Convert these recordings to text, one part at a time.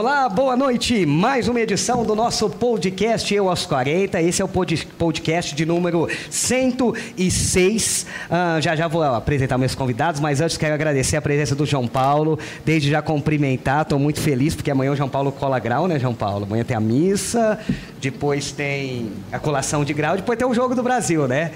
Olá, boa noite. Mais uma edição do nosso podcast Eu aos 40. Esse é o podcast de número 106. Uh, já já vou apresentar meus convidados, mas antes quero agradecer a presença do João Paulo. Desde já cumprimentar, estou muito feliz porque amanhã o João Paulo cola grau, né, João Paulo? Amanhã tem a missa, depois tem a colação de grau, depois tem o Jogo do Brasil, né?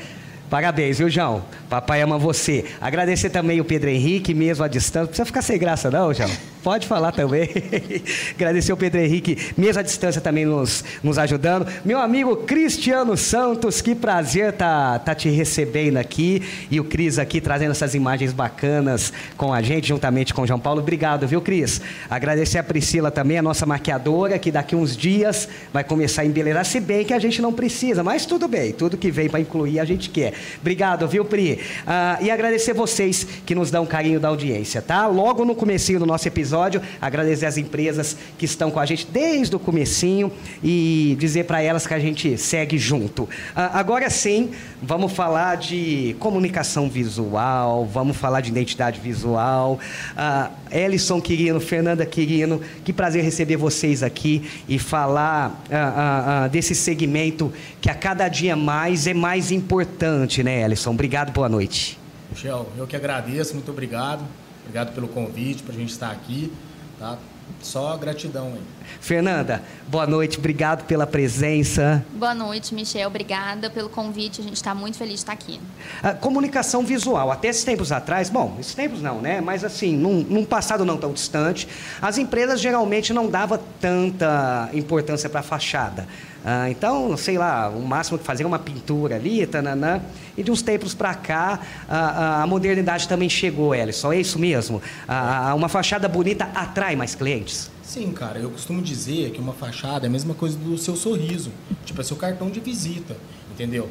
Parabéns, viu, João? Papai ama você. Agradecer também o Pedro Henrique, mesmo à distância. Não precisa ficar sem graça, não, João. Pode falar também. Agradecer o Pedro Henrique, mesmo à distância, também nos, nos ajudando. Meu amigo Cristiano Santos, que prazer tá, tá te recebendo aqui. E o Cris aqui trazendo essas imagens bacanas com a gente, juntamente com o João Paulo. Obrigado, viu, Cris? Agradecer a Priscila também, a nossa maquiadora, que daqui uns dias vai começar a embelezar, se bem que a gente não precisa, mas tudo bem, tudo que vem para incluir a gente quer. Obrigado, viu, Pri? Ah, e agradecer vocês que nos dão carinho da audiência, tá? Logo no comecinho do nosso episódio, agradecer as empresas que estão com a gente desde o comecinho e dizer para elas que a gente segue junto. Uh, agora sim, vamos falar de comunicação visual, vamos falar de identidade visual. Uh, Ellison Quirino, Fernanda Quirino, que prazer receber vocês aqui e falar uh, desse segmento que a cada dia mais é mais importante, né, Ellison? Obrigado, boa noite. Michel, eu que agradeço, muito obrigado. Obrigado pelo convite, para a gente estar aqui. Tá? Só gratidão aí. Fernanda, boa noite, obrigado pela presença. Boa noite, Michel, obrigada pelo convite, a gente está muito feliz de estar aqui. A comunicação visual, até esses tempos atrás, bom, esses tempos não, né? Mas assim, num, num passado não tão distante, as empresas geralmente não davam tanta importância para a fachada. Ah, então, sei lá, o máximo que fazer uma pintura ali, tananã. E de uns tempos para cá, a, a, modernidade também chegou, Ellison. É isso mesmo? A, uma fachada bonita atrai mais clientes? Sim, cara. Eu costumo dizer que uma fachada é a mesma coisa do seu sorriso. Tipo, é seu cartão de visita, entendeu?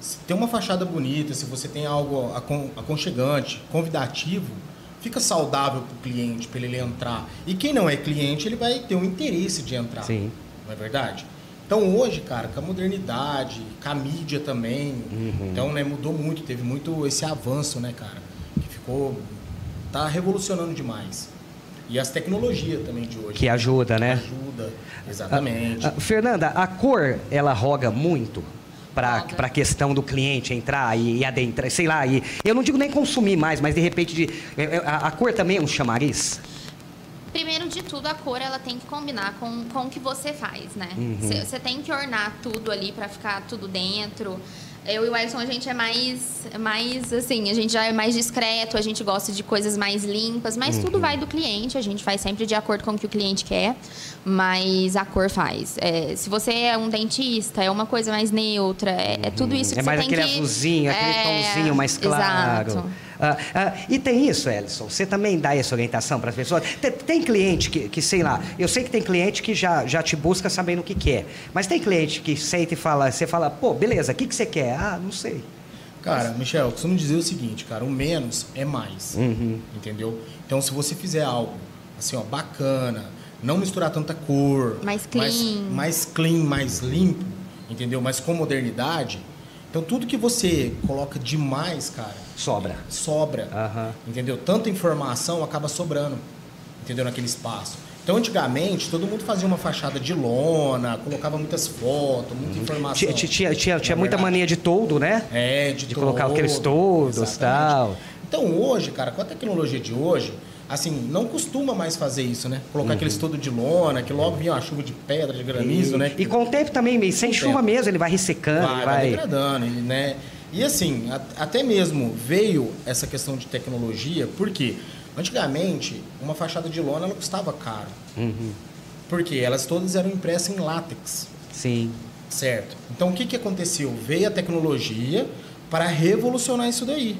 Se tem uma fachada bonita, se você tem algo aconchegante, convidativo, fica saudável para o cliente, para ele entrar. E quem não é cliente, ele vai ter o interesse de entrar. Sim. Não é verdade? Então hoje, cara, com a modernidade, com a mídia também, uhum. então, né, mudou muito, teve muito esse avanço, né, cara, que ficou tá revolucionando demais. E as tecnologias também de hoje. Que ajuda, né? Ajuda, exatamente. A, a, Fernanda, a cor, ela roga muito para a questão do cliente entrar e, e, adentrar, sei lá, e, eu não digo nem consumir mais, mas de repente de, é, é, a, a cor também é um chamariz? Primeiro de tudo, a cor ela tem que combinar com, com o que você faz, né? Você uhum. tem que ornar tudo ali para ficar tudo dentro. Eu e o Edson, a gente é mais, mais, assim, a gente já é mais discreto, a gente gosta de coisas mais limpas, mas uhum. tudo vai do cliente, a gente faz sempre de acordo com o que o cliente quer, mas a cor faz. É, se você é um dentista, é uma coisa mais neutra, é, é tudo isso que é você tem que... É mais aquele azulzinho, aquele é, tomzinho mais claro. Exato. Ah, ah, e tem isso, Ellison, você também dá essa orientação para as pessoas? Tem, tem cliente que, que, sei lá, eu sei que tem cliente que já, já te busca sabendo o que quer, mas tem cliente que senta e fala, você fala, pô, beleza, o que, que você quer? Ah, não sei. Cara, Michel, eu costumo dizer o seguinte, cara, o menos é mais, uhum. entendeu? Então, se você fizer algo, assim, ó, bacana, não misturar tanta cor, mais clean, mais, mais clean, mais limpo, entendeu? Mas com modernidade, então tudo que você coloca demais, cara, sobra. Sobra. Uhum. Entendeu? Tanta informação acaba sobrando. Entendeu? Naquele espaço. Então, antigamente, todo mundo fazia uma fachada de lona, colocava muitas fotos, muita uhum. informação. Tinha, tinha, tinha, muita mania de todo, né? É, de, de colocar aqueles toldos e tal. Então, hoje, cara, com a tecnologia de hoje, assim, não costuma mais fazer isso, né? Colocar uhum. aqueles todo de lona, que logo vinha uma chuva de pedra, de granizo, e, né? E com o tempo também, sem chuva tempo. mesmo, ele vai ressecando, vai, vai... vai degradando, né? E assim, a, até mesmo veio essa questão de tecnologia, porque antigamente uma fachada de lona ela custava caro. Uhum. Porque elas todas eram impressas em látex. Sim. Certo. Então o que, que aconteceu? Veio a tecnologia para revolucionar isso daí.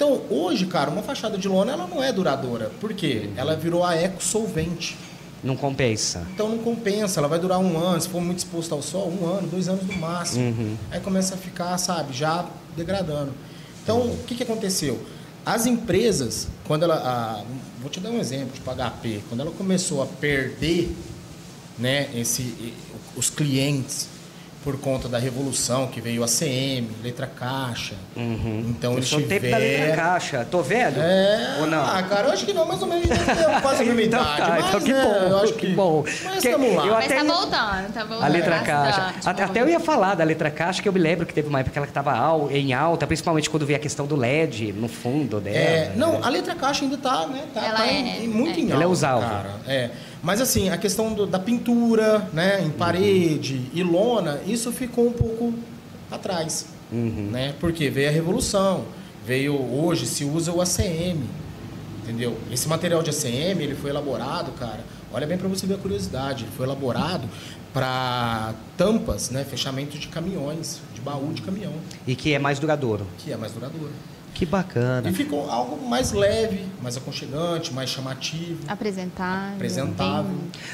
Então, hoje, cara, uma fachada de lona ela não é duradoura. Por quê? Ela virou a eco solvente. Não compensa. Então não compensa, ela vai durar um ano, se for muito exposto ao sol, um ano, dois anos no máximo. Uhum. Aí começa a ficar, sabe, já degradando. Então, o que, que aconteceu? As empresas, quando ela. A, vou te dar um exemplo, tipo HP, quando ela começou a perder né, esse, os clientes por conta da revolução que veio a CM, letra caixa. Uhum. Então Eu eles o tempo da letra tiveram... caixa. Tô velho? É, Ou não? Ah, cara, eu acho que não, mais ou menos a gente tem quase a mesma Então idade. tá, mas, então que né, bom, eu acho que que bom. Mas Que- vamos lá. eu Mas até- tá voltando, tá voltando. A letra bastante, caixa. Até, até eu ia falar da letra caixa, que eu me lembro que teve uma época que ela estava em alta, principalmente quando veio a questão do LED no fundo dela. É, não, né? a letra caixa ainda tá, né? Tá, Ela tá é- em- muito é. em alta, Ela é usável. cara. É. Mas assim, a questão do- da pintura, né, em parede e lona, isso ficou um pouco atrás, Uhum. né? Porque veio a revolução, veio hoje se usa o ACM, entendeu? Esse material de ACM, ele foi elaborado, cara. Olha bem para você ver a curiosidade, ele foi elaborado para tampas, né, fechamento de caminhões, de baú de caminhão, E que é mais duradouro. que é mais duradouro. Que bacana. E ficou algo mais leve, mais aconchegante, mais chamativo, Apresentável. apresentável.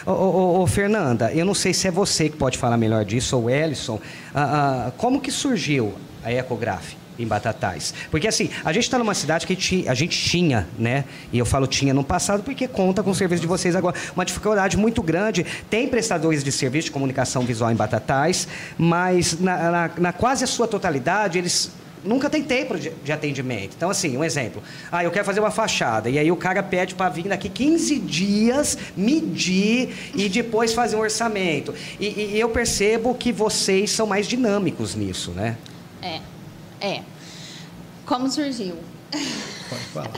Ô, ô, ô, Fernanda, eu não sei se é você que pode falar melhor disso, ou o Ellison. Ah, ah, como que surgiu a Ecograph em Batatais? Porque assim, a gente está numa cidade que a gente tinha, né? E eu falo tinha no passado porque conta com o serviço de vocês agora. Uma dificuldade muito grande. Tem prestadores de serviço de comunicação visual em Batatais, mas na, na- na quase a sua totalidade, eles nunca tem tempo de, atendimento. Então, assim, um exemplo. Ah, eu quero fazer uma fachada. E aí o cara pede para vir daqui 15 dias, medir e depois fazer um orçamento. E, e eu percebo que vocês são mais dinâmicos nisso, né? É, é. Como surgiu?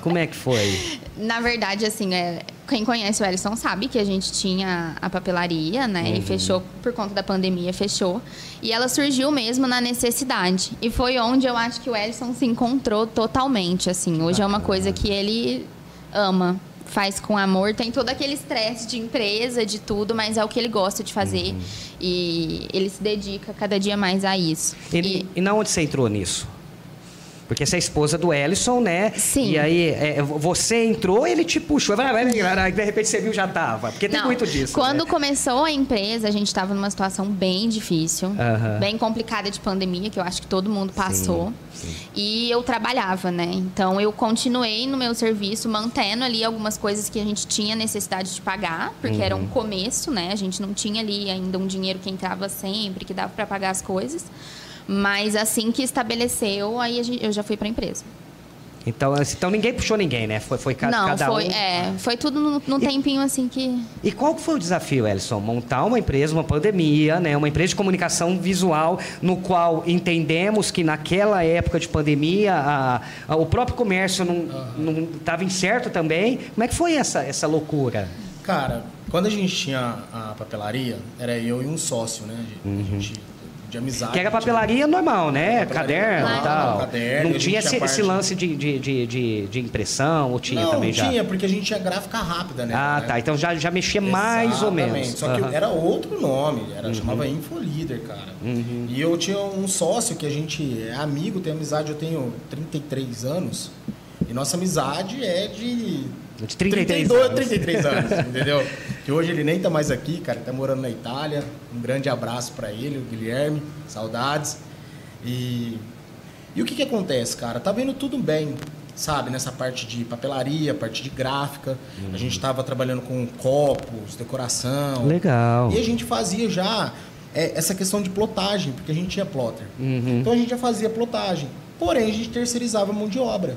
Como é que foi? Na verdade, assim, é, quem conhece o Ellison sabe que a gente tinha a papelaria, né? E fechou por conta da pandemia, fechou. E ela surgiu mesmo na necessidade. E foi onde eu acho que o Ellison se encontrou totalmente, assim. Hoje é uma coisa que ele ama, faz com amor, tem todo aquele estresse de empresa, de tudo, mas é o que ele gosta de fazer. E ele se dedica cada dia mais a isso. E, e na onde você entrou nisso? Porque você é esposa do Ellison, né? Sim. E aí, é, você entrou, ele te puxou. Vai, vai, vai, de repente você viu, já tava. Porque tem Não, muito disso. Quando né? começou a empresa, a gente estava numa situação bem difícil, Aham. bem complicada de pandemia, que eu acho que todo mundo passou. E eu trabalhava, né? Então eu continuei no meu serviço, mantendo ali algumas coisas que a gente tinha necessidade de pagar, porque era um Uhum. começo, né? A gente não tinha ali ainda um dinheiro que entrava sempre, que dava para pagar as coisas. Mas assim que estabeleceu, aí a gente- eu já fui para a empresa. Então, assim, então ninguém puxou ninguém, né? Foi, foi ca- não, cada foi, um. é, foi tudo num, num tempinho assim que E qual foi o desafio, Elson? Montar uma empresa, uma pandemia, né? uma empresa de comunicação visual, no qual entendemos que naquela época de pandemia a- a- o próprio comércio não estava incerto também. Como é que foi essa, essa loucura? Cara, quando a gente tinha a papelaria, era eu e um sócio, né? De, a gente, de amizade. Que era papelaria normal, né? Papelaria Caderno e tal. caderno, não tinha esse, esse parte- lance de, de, de, de, impressão, ou tinha não, também já? tinha, porque a gente tinha gráfica rápida, né? Ah, né? tá. Então já, já mexia mais ou Exatamente. menos. Só que Aham. era outro nome, era, chamava Uhum. Infolider, cara. E eu tinha um sócio que a gente é amigo, tem amizade, eu tenho 33 anos. E nossa amizade é de. De 33 32, anos. 33 anos, entendeu? Que hoje ele nem tá mais aqui, cara, ele tá morando na Itália. Um grande abraço para ele, o Guilherme, saudades. E, e o que que acontece, cara? Tá vendo tudo bem, sabe? Nessa parte de papelaria, parte de gráfica. A gente tava trabalhando com copos, decoração. Legal. E a gente fazia já é, essa questão de plotagem, porque a gente tinha plotter. Uhum. Então a gente já fazia plotagem. Porém, a gente terceirizava mão de obra.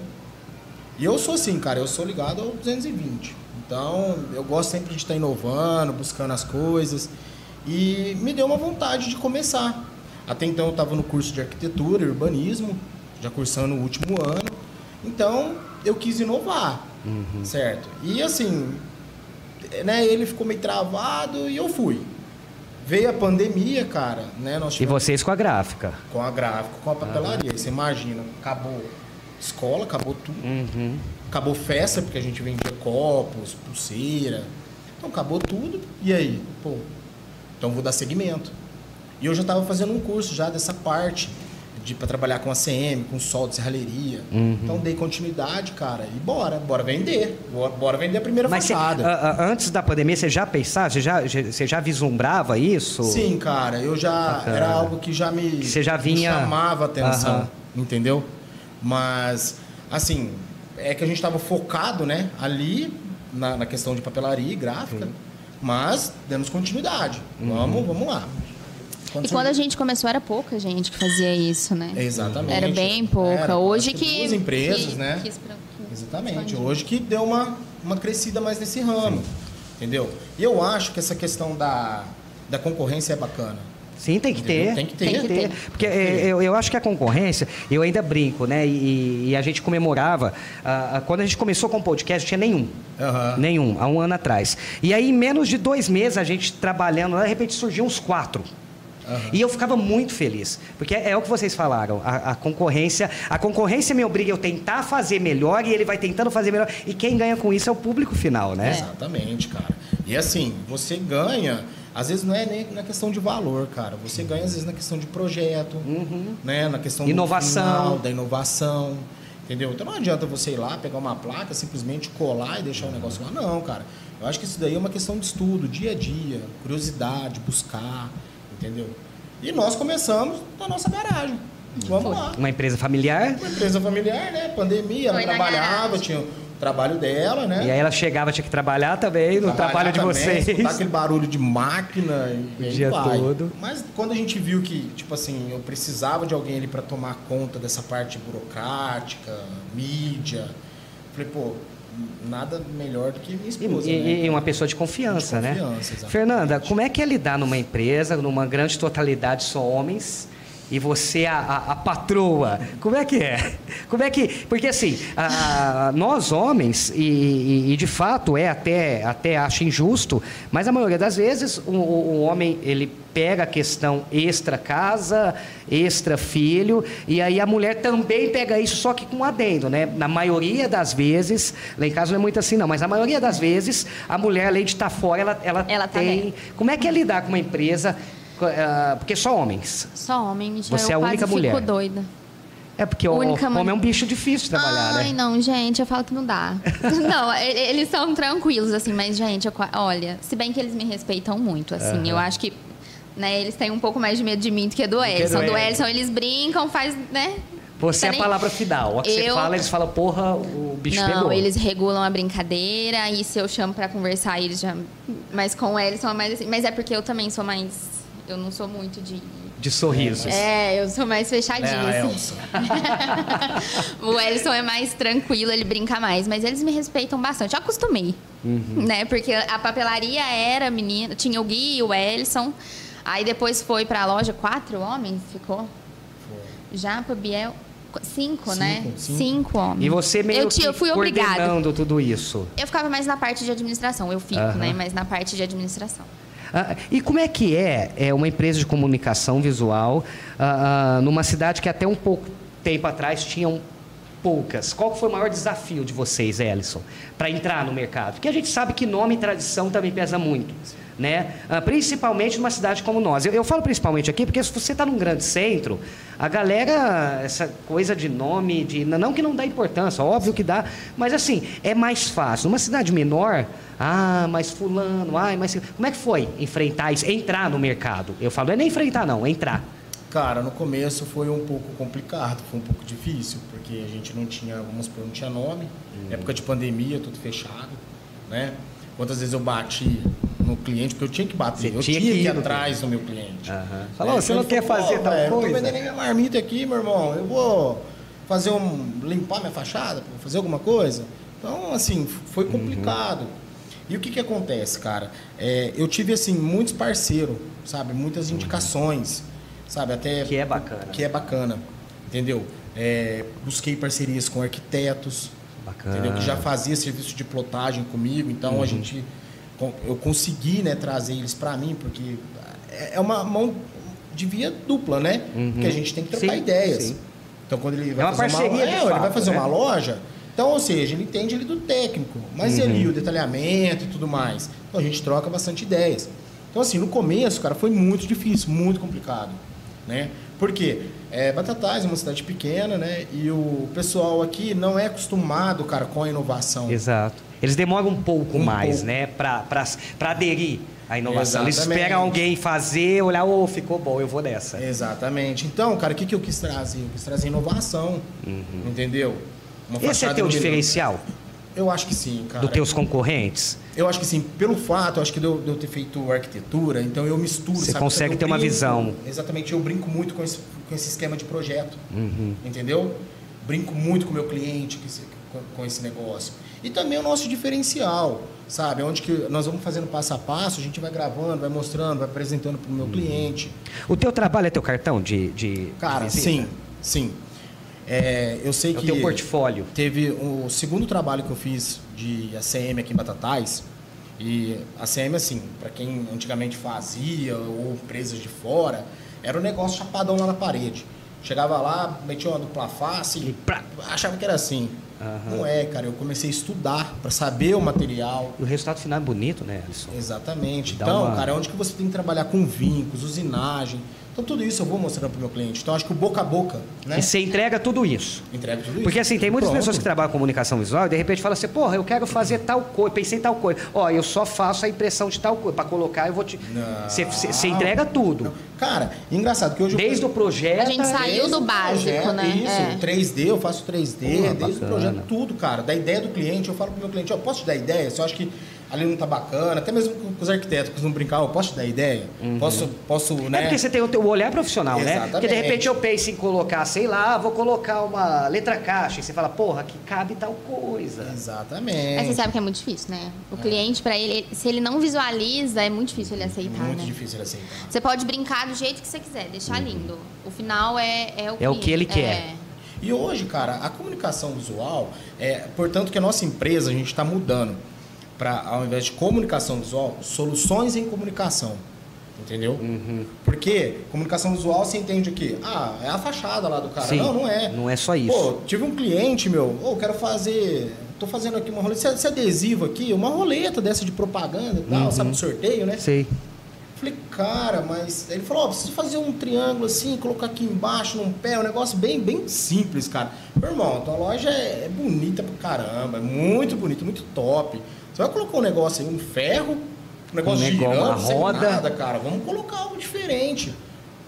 E eu sou assim, cara, eu sou ligado ao 220. Então, eu gosto sempre de estar inovando, buscando as coisas. E me deu uma vontade de começar. Até então eu estava no curso de arquitetura e urbanismo, já cursando o último ano. Então, eu quis inovar, certo? E assim, né, ele ficou meio travado e eu fui. Veio a pandemia, cara, né? Nós E tivemos vocês com a gráfica. com a gráfica, com a papelaria. Você imagina, acabou escola, acabou tudo. Uhum. Acabou festa, porque a gente vendia copos, pulseira. Então acabou tudo. E aí? Pô, então vou dar segmento. E eu já estava fazendo um curso já dessa parte de para trabalhar com ACM, com solda, serralheria. Uhum. Então dei continuidade, cara, e bora, bora vender. Bora, bora vender a primeira Mas fachada. a- antes da pandemia, você já pensava, você já, você já vislumbrava isso? Sim, cara, eu já Bacana. era algo que já me, Que você já vinha- chamava a atenção, Aham. entendeu? Mas assim, é que a gente estava focado, né, ali na, na questão de papelaria e gráfica, mas demos continuidade. Uhum. Vamos, vamos lá. e quando a gente começou era pouca gente que fazia isso, né? Exatamente. Era bem pouca. Era, Hoje que. Duas empresas, que, né? pra- que Exatamente. Hoje que deu uma, uma crescida mais nesse ramo. Entendeu? E eu acho que essa questão da, da concorrência é bacana. Sim, tem que ter. Tem que ter. Tem que ter. Porque é, eu, eu acho que a concorrência, eu ainda brinco, né? E, e a gente comemorava. ah, quando a gente começou com o podcast, não tinha nenhum. Aham. Nenhum, há um ano atrás. E aí, em menos de dois meses, a gente trabalhando, lá, de repente surgiu uns quatro. E eu ficava muito feliz, porque é, o que vocês falaram, a, a concorrência, a concorrência me obriga a eu tentar fazer melhor e ele vai tentando fazer melhor. E quem ganha com isso é o público final, né? Exatamente, cara. E assim, você ganha, às vezes não é nem na questão de valor, cara. Você ganha, às vezes, na questão de projeto, né? Na questão do Inovação. final, da inovação. Entendeu? Então não adianta você ir lá, pegar uma placa, simplesmente colar e deixar o negócio lá. Não, cara. Eu acho que isso daí é uma questão de estudo, dia a dia, curiosidade, buscar, entendeu? E nós começamos na nossa garagem. Vamos lá. Uma empresa familiar. Uma empresa familiar, né? Pandemia, ela Foi trabalhava, tinha trabalho dela, né? E aí ela chegava, tinha que trabalhar também no trabalho de também, vocês. escutar aquele barulho de máquina e O dia vai. todo. Mas quando a gente viu que, tipo assim, eu precisava de alguém ali para tomar conta dessa parte burocrática, mídia, falei, pô, nada melhor do que minha esposa, e- né? e uma pessoa de confiança, De né? confiança, exatamente. Fernanda, como é que é lidar numa empresa, numa grande totalidade só homens, e você a, a- a patroa? Como é que é? Como é que. Porque assim, a- nós homens, e, e- e de fato é até, até acho injusto, mas a maioria das vezes o, o- homem ele pega a questão extra casa, extra filho, e aí a mulher também pega isso, só que com adendo, né? Na maioria das vezes, lá em casa não é muito assim não, mas a maioria das vezes, a mulher, além de estar fora, ela, ela, Ela tá tem. bem. Como é que é lidar com uma empresa? Ah, porque só homens. Só homem, já Você é a única fico mulher. doida. É porque o homem é um bicho difícil de trabalhar, Ai, né? não, gente, eu falo que não dá. não, eles são tranquilos, assim, mas, gente, eu olha, se bem que eles me respeitam muito, assim, eu acho que. Né, eles têm um pouco mais de medo de mim do que do Elson. Do Elson. Eles brincam, faz, né? Você é a palavra final. A que você Eu- fala, eles falam, porra, o bicho não, pegou. eles regulam a brincadeira e se eu chamo pra conversar, eles já. Mas com o Elson é mais assim. Mas é porque eu também sou mais. Eu não sou muito de. De sorrisos. É, eu sou mais fechadinha. É, a assim. O Ellison é mais tranquilo, ele brinca mais, mas eles me respeitam bastante. Eu acostumei, Uhum. né? Porque a papelaria era menina, tinha o Gui e o Ellison. Aí depois foi pra loja, quatro homens ficou? Já pro Biel, cinco, né? Cinco, cinco. Cinco homens. E você meio eu, tinha- eu que fui coordenando tudo isso. Eu ficava mais na parte de administração, eu fico, Aham. né? Mas na parte de administração. Ah, e como é que é, é uma empresa de comunicação visual ah, ah, numa cidade que até um pouco tempo atrás tinham poucas? Qual foi o maior desafio de vocês, Ellison, para entrar no mercado? Porque a gente sabe que nome e tradição também pesa muito. Né? Ah, principalmente numa cidade como nós. Eu, eu falo principalmente aqui porque se você está num grande centro, a galera, essa coisa de nome, de não que não dá importância, óbvio que dá, mas assim, é mais fácil. Numa cidade menor, ah, mas fulano, ai, mas como é que foi enfrentar isso, entrar no mercado? Eu falo, não é nem enfrentar não, é entrar. Cara, no começo foi um pouco complicado, foi um pouco difícil, porque a gente não tinha, vamos supor, não tinha nome. Época de pandemia, tudo fechado, né? Quantas vezes eu bati no cliente, porque eu tinha que bater, Você eu tinha que ir ir atrás do meu cliente. É, Falou, você não quer fazer "Pô, tal Eu coisa?" tô vendendo minha marmita aqui, meu irmão, eu vou fazer um, limpar minha fachada, fazer alguma coisa. Então, assim, foi Uhum. complicado. E o que que acontece, cara? É, eu tive, assim, muitos parceiros, sabe? Muitas indicações, sabe? Até Uhum. Que é bacana. que é bacana, entendeu? É, busquei parcerias com arquitetos, Bacana. entendeu? Que já fazia serviço de plotagem comigo, então Uhum. a gente eu consegui, né, trazer eles para mim, porque é é uma mão de via dupla, né? Porque a gente tem que trocar Uhum. Sim, ideias. sim. Então quando ele vai É fazer uma, de é, ele vai fato, fazer né? uma loja, então, ou seja, ele entende ele do técnico, mas Uhum. ali o detalhamento e tudo mais. Então a gente troca bastante ideias. Então assim, no começo, cara, foi muito difícil, muito complicado, né? Por quê? É, Batatais é uma cidade pequena, né? E o pessoal aqui não é acostumado, cara, com a inovação. Exato. Eles demoram um pouco Um mais, pouco. né, para aderir à inovação. Eles Exatamente. esperam alguém fazer, olhar, ô, ficou bom, eu vou dessa. Exatamente. Então, cara, o que, que eu quis trazer? Eu quis trazer inovação, entendeu? Uma Esse é teu diferencial? Eu acho que sim, cara. Dos teus concorrentes? Eu acho que sim. Pelo fato, eu acho que de eu, de eu ter feito arquitetura, então eu misturo. Você sabe? consegue Eu ter uma brinco- visão. Exatamente. Eu brinco muito com esse, com esse esquema de projeto. Uhum. Entendeu? Brinco muito com o meu cliente com esse, com, com esse negócio. E também o nosso diferencial, sabe? Onde que nós vamos fazendo passo a passo, a gente vai gravando, vai mostrando, vai apresentando para o meu cliente. O teu trabalho é teu cartão de, de Cara, visita? sim, sim. É, eu sei É o que teu portfólio. teve o segundo trabalho que eu fiz de ACM aqui em Batatais. E ACM, assim, para quem antigamente fazia ou empresas de fora, era um negócio chapadão lá na parede. Chegava lá, metia uma dupla face E e achava que era assim. Aham. Não é, cara. Eu comecei a estudar para saber o material. E o resultado final é bonito, né, Alisson? Exatamente. Dá Então, uma- cara, onde que você tem que trabalhar com vincos, usinagem. Então, tudo isso eu vou mostrando pro meu cliente. Então, acho que o boca a boca, né? E você entrega tudo isso. Entrega tudo isso. Porque assim, tem muitas Pronto. pessoas que trabalham com comunicação visual e de repente falam assim, porra, eu quero fazer tal coisa, pensei em tal coisa. Ó, eu só faço a impressão de tal coisa. Para colocar, eu vou te. Não. Você, você- você entrega tudo. Cara, engraçado que hoje eu- Desde o projeto. A gente sai- saiu do o básico, projeto, né? Isso, É. 3D, eu faço 3D, Porra, desde bacana. o projeto, tudo, cara. Da ideia do cliente, eu falo pro meu cliente, ó, posso te dar ideia? Eu acho que ali não tá bacana, até mesmo com os arquitetos que não brincar, eu posso te dar ideia? Posso, posso, né? É porque você tem o teu olhar profissional, né? Exatamente. Porque de repente eu penso em colocar, sei lá, vou colocar uma letra caixa. E você fala, porra, que cabe tal coisa. Exatamente. Mas você sabe que é muito difícil, né? O cliente, pra ele, se ele não visualiza, é muito difícil ele aceitar, Muito né? difícil ele aceitar. Você pode brincar do jeito que você quiser, deixar lindo. O final é, é o É o que ele quer. E hoje, cara, a comunicação visual, é, portanto que a nossa empresa, a gente está mudando para, ao invés de comunicação visual, soluções em comunicação. Entendeu? Uhum. Porque comunicação visual você entende o quê? Ah, é a fachada lá do cara. Sim, não, não é. não é só isso. Pô, tive um cliente, meu, ô, quero fazer. Tô fazendo aqui uma roleta. Esse, adesivo aqui, uma roleta dessa de propaganda e tal, Uhum. sabe, sorteio, né? Sei. Falei, cara, mas. Ele falou, ó, preciso fazer um triângulo assim, colocar aqui embaixo, num pé, um negócio bem, bem simples, cara. Meu irmão, tua loja é, é bonita pra caramba, é muito bonita, muito top. Você vai colocar um negócio aí, um ferro, um negócio Um negócio, girando, uma sem roda. nada, cara. Vamos colocar algo diferente.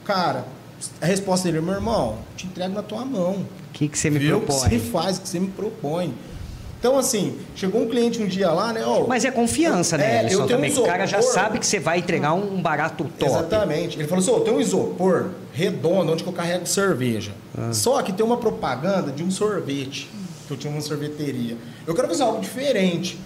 Cara, a resposta dele, meu irmão, te entrego na tua mão. O que, que você me Vê o que você propõe? faz, o que você me propõe. Então, assim, chegou um cliente um dia lá, né? Ó, Mas é confiança, né, É, eu tenho também. um o cara já isopor. sabe que você vai entregar um barato top. Exatamente. Ele falou assim: "Ô, tem um isopor redondo onde que eu carrego cerveja. Ah. Só que tem uma propaganda de um sorvete, que eu tinha uma sorveteria. Eu quero fazer algo diferente.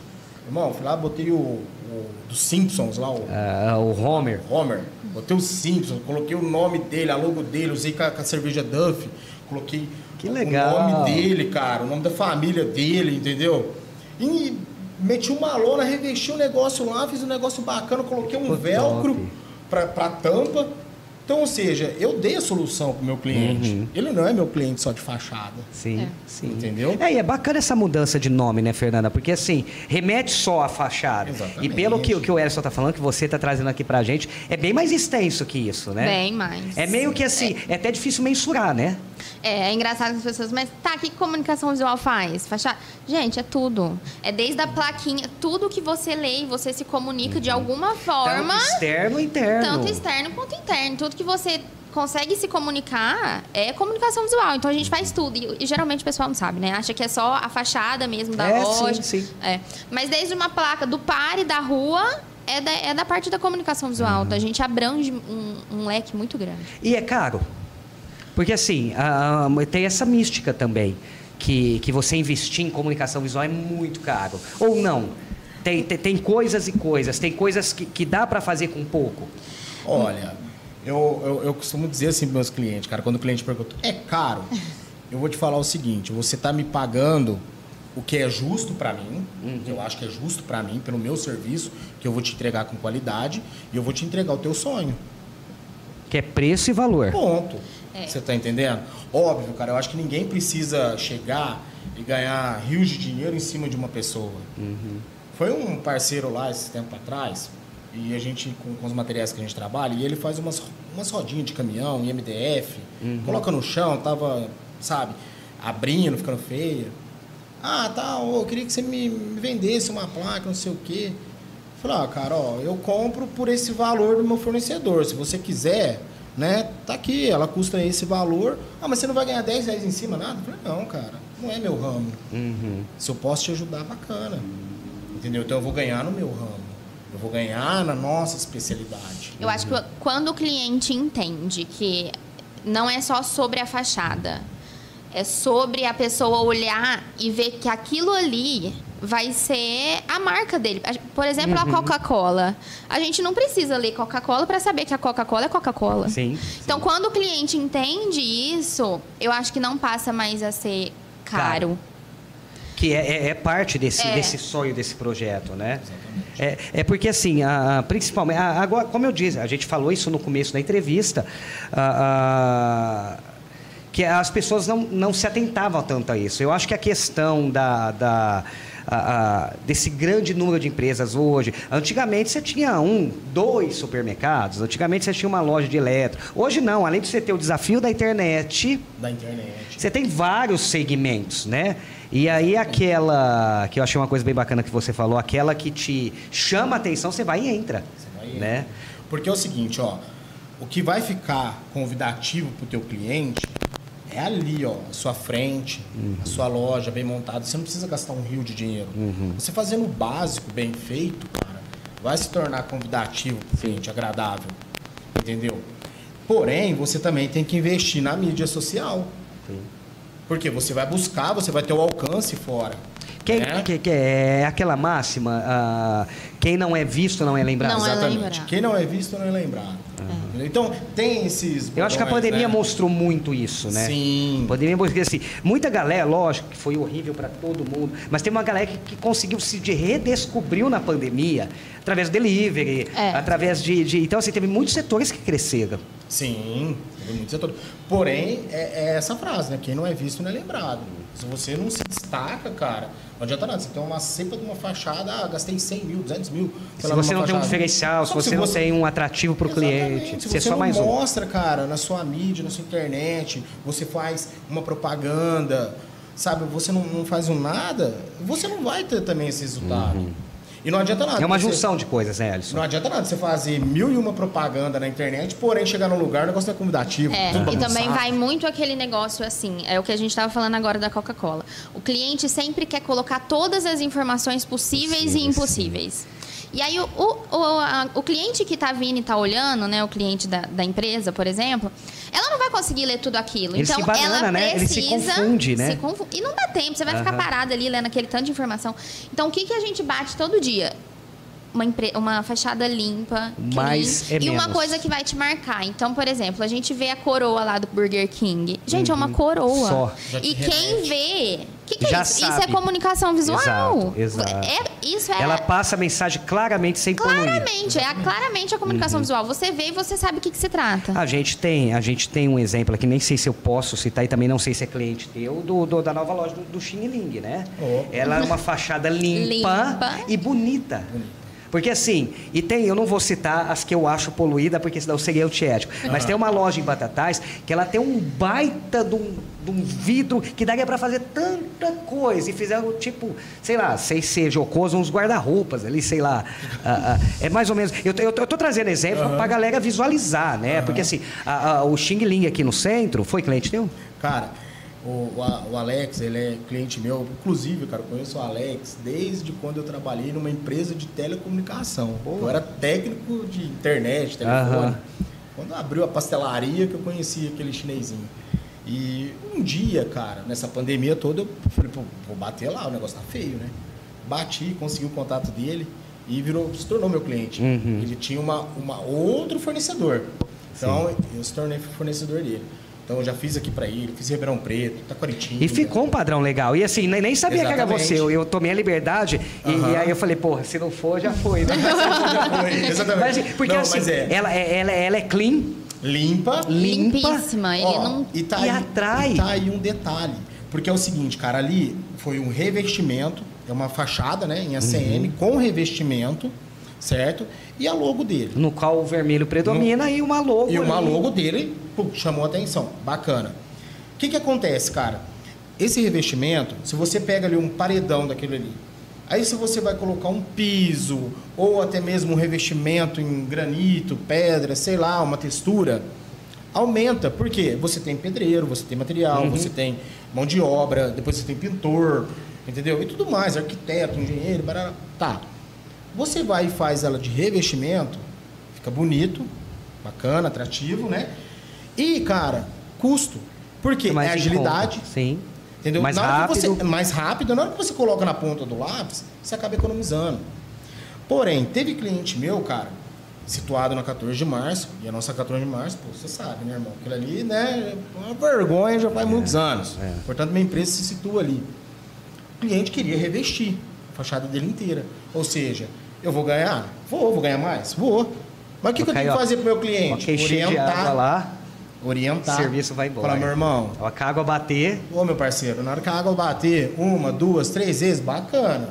Irmão, fui lá, botei o, o dos Simpsons lá, o Ah, o Homer. Homer. Botei o Simpsons, coloquei o nome dele, a logo dele, usei com a, com a cerveja Duff, coloquei Que legal. o nome dele, cara, o nome da família dele, entendeu? E meti uma lona, revesti o negócio lá, fiz um negócio bacana, coloquei um Ficou velcro top. pra, pra tampa. Então, ou seja, eu dei a solução pro meu cliente. Uhum. Ele não é meu cliente só de fachada. Sim, É. sim. Entendeu? É, e é bacana essa mudança de nome, né, Fernanda? Porque assim, remete só à fachada. Exatamente. E pelo que, que o Elson tá falando, que você tá trazendo aqui pra gente, é bem mais extenso que isso, né? Bem mais. É meio que assim, é, até difícil mensurar, né? É, é engraçado que as pessoas, mas tá, o que comunicação visual faz? Fachada? Gente, é tudo. É desde a plaquinha, tudo que você lê e você se comunica de alguma forma, Tanto externo e interno. tanto externo quanto interno. Tudo que você consegue se comunicar é comunicação visual. Então a gente faz tudo. E, e geralmente o pessoal não sabe, né? Acha que é só a fachada mesmo da É, loja. sim, sim. É. Mas desde uma placa do pare da rua. É da, é da parte da comunicação visual. Uhum. Então a gente abrange um, um leque muito grande. E é caro. Porque assim, ah, tem essa mística também. Que, que você investir em comunicação visual é muito caro. Ou não? Tem, tem, tem coisas e coisas. Tem coisas que, que dá para fazer com pouco. Olha, eu, eu, eu costumo dizer assim para meus clientes, cara, quando o cliente pergunta, é caro? Eu vou te falar o seguinte, você está me pagando o que é justo para mim, que eu acho que é justo para mim, pelo meu serviço, que eu vou te entregar com qualidade, e eu vou te entregar o teu sonho. Que é preço e valor. Ponto. É. Você tá entendendo? Óbvio, cara, eu acho que ninguém precisa chegar e ganhar rios de dinheiro em cima de uma pessoa. Foi um parceiro lá esse tempo atrás, e a gente, com, com os materiais que a gente trabalha, e ele faz umas, umas rodinhas de caminhão em MDF, coloca no chão, tava, sabe, abrindo, ficando feia. Ah, tá, ô, eu queria que você me, me vendesse uma placa, não sei o quê. Eu Falei, ah, cara, ó, eu compro por esse valor do meu fornecedor. Se você quiser, né, tá aqui, ela custa esse valor. Ah, mas você não vai ganhar 10 reais em cima, nada? Falei, não, cara. não é meu ramo. Uhum. Se eu posso te ajudar, bacana. Entendeu? Então eu vou ganhar no meu ramo. Eu vou ganhar na nossa especialidade. Eu acho que quando o cliente entende que não é só sobre a fachada, é sobre a pessoa olhar e ver que aquilo ali vai ser a marca dele. Por exemplo, Uhum. a Coca-Cola. A gente não precisa ler Coca-Cola para saber que a Coca-Cola é Coca-Cola. Sim. Então, quando o cliente entende isso, eu acho que não passa mais a ser caro. Que é, é- é parte desse, É. desse sonho, desse projeto, né? É, é porque, assim, a- principalmente... a- agora, como eu disse, a gente falou isso no começo da entrevista, a- a- que as pessoas não, não se atentavam tanto a isso. Eu acho que a questão da... da a- a- desse grande número de empresas hoje. Antigamente você tinha um, dois supermercados. Antigamente você tinha uma loja de eletro. Hoje não. Além de você ter o desafio da internet, Da internet. você tem vários segmentos, né? E aí aquela que eu achei uma coisa bem bacana que você falou, aquela que te chama a atenção, você vai e entra, Você vai e né? Porque é o seguinte, ó. O que vai ficar convidativo pro teu cliente é ali, ó, a sua frente, a sua loja bem montada. Você não precisa gastar um rio de dinheiro. Você fazendo o básico bem feito, cara, vai se tornar convidativo pro cliente, agradável. Entendeu? Porém, você também tem que investir na mídia social. Porque você vai buscar, você vai ter o alcance fora. Quem, né? que, que é aquela máxima, ah, quem não é visto não é lembrado. Não é Exatamente. lembrado. Quem não é visto não é lembrado. Entendeu? Então, tem esses. Eu acho que a pandemia né? mostrou muito isso, né? Sim. A pandemia mostrou assim, muita galera, lógico que foi horrível para todo mundo, mas tem uma galera que, que conseguiu se de- redescobriu na pandemia através do delivery, É. através de, de- então assim teve muitos setores que cresceram. Sim, teve muito setor. Porém, é, é essa frase, né? Quem não é visto não é lembrado. Se você não se destaca, cara, não adianta nada. Você tem uma cepa de uma fachada, ah, gastei 100 mil, 200 mil. Se você não tem um fachada. diferencial, se que você não tem um atrativo para o cliente, Se você é você só não mais um. mostra, cara, na sua mídia, na sua internet, você faz uma propaganda, sabe? Você não, não faz um nada, você não vai ter também esse resultado. E não adianta nada. É uma você- junção de coisas, né, Alisson? Não adianta nada você fazer mil e uma propaganda na internet, porém chegar num lugar o negócio não é convidativo. É, e também vai muito aquele negócio assim, é o que a gente estava falando agora da Coca-Cola. O cliente sempre quer colocar todas as informações possíveis Possíveis, e impossíveis. E aí o, o, o, a- o cliente que está vindo e está olhando, né, o cliente da, da empresa, por exemplo, ela não vai conseguir ler tudo aquilo. Ele então se banana, ela né? Ele se precisa confunde, né? se confu- E não dá tempo, você vai ficar Aham. parado ali lendo aquele tanto de informação. Então o que, que a gente bate todo dia? Uma, empre- uma fachada limpa, Mais clean, é e uma menos. coisa que vai te marcar. Então, por exemplo, a gente vê a coroa lá do Burger King. Gente, é uma coroa. Uhum. Só. Já te E quem remete. vê. O que, que é Já isso? Isso é sabe. comunicação visual. Exato, exato. É, isso é. Ela passa a mensagem claramente sem poluir. Claramente, é a- claramente a Uhum. comunicação visual. Você vê e você sabe o que, que se trata. A gente tem, a gente tem um exemplo aqui, nem sei se eu posso citar e também não sei se é cliente teu, do, do- da nova loja do, do Xing Ling, né? Opa. Ela é uma fachada limpa, Limpa. e bonita. Porque assim, e tem, eu não vou citar as que eu acho poluída, porque senão seria antiético. Mas tem uma loja em Batatais que ela tem um baita de um, de um vidro que daria para fazer tanta coisa. E fizeram tipo, sei lá, sei ser jocoso, uns guarda-roupas ali, sei lá. Ah, ah, é mais ou menos. Eu, eu, eu tô trazendo exemplo pra galera visualizar, né? Porque assim, a- a- o Xing Ling aqui no centro, foi cliente teu? Cara, o, o o Alex, ele é cliente meu. Inclusive, cara, eu conheço o Alex desde quando eu trabalhei numa empresa de telecomunicação. Eu era técnico de internet, telefone. Aham. Quando abriu a pastelaria que eu conheci aquele chinesinho. E um dia, cara, nessa pandemia toda, eu falei, pô, vou bater lá, o negócio tá feio, né? Bati, consegui o contato dele e virou, se tornou meu cliente. Uhum. Ele tinha uma, uma outro fornecedor. Então, eu se tornei fornecedor dele. Então, eu já fiz aqui pra ele, fiz em Ribeirão Preto, Taquaritinga. E ficou um padrão legal. E assim, nem nem sabia que era Exatamente. você. Eu, eu tomei a liberdade e, Aham. e aí eu falei, porra, se não for, já foi, né? Já foi, Exatamente. Mas, assim, porque Não, assim, mas é ela, é- ela, ela é clean, limpa. Limpíssima. Ele Ó, não. e, tá E aí, atrai. e tá aí um detalhe. Porque é o seguinte, cara, ali foi um revestimento, é uma fachada, né, em ACM, Uhum. com revestimento, certo? E a logo dele. No qual o vermelho predomina e uma logo. E uma ali. logo dele pô, chamou a atenção. Bacana. O que, que acontece, cara? Esse revestimento, se você pega ali um paredão daquele ali, aí se você vai colocar um piso, ou até mesmo um revestimento em granito, pedra, sei lá, uma textura, aumenta. Por quê? Você tem pedreiro, você tem material, Uhum. você tem mão de obra, depois você tem pintor, entendeu? E tudo mais, arquiteto, engenheiro, barará. Tá. Você vai e faz ela de revestimento, fica bonito, bacana, atrativo, né? E, cara, custo. Porque é, mais em agilidade, conta. Sim. Entendeu? Mais na hora rápido. Que você, mais rápido. Na hora que você coloca na ponta do lápis, você acaba economizando. Porém, teve cliente meu, cara, situado na 14 de março, e a nossa 14 de março, pô, você sabe, né, irmão? Aquilo ali, né, é uma vergonha já faz muitos anos. é. Portanto, minha empresa se situa ali. O cliente queria revestir fachada dele inteira. Ou seja, eu vou ganhar? Vou, vou ganhar mais? Vou. Mas o que, que eu tenho que fazer pro meu Uma cliente? água lá, orientar. o serviço vai embora. Falar, meu irmão, que a água bater, Ô, meu parceiro, na hora que a água bater uma, duas, três vezes, bacana.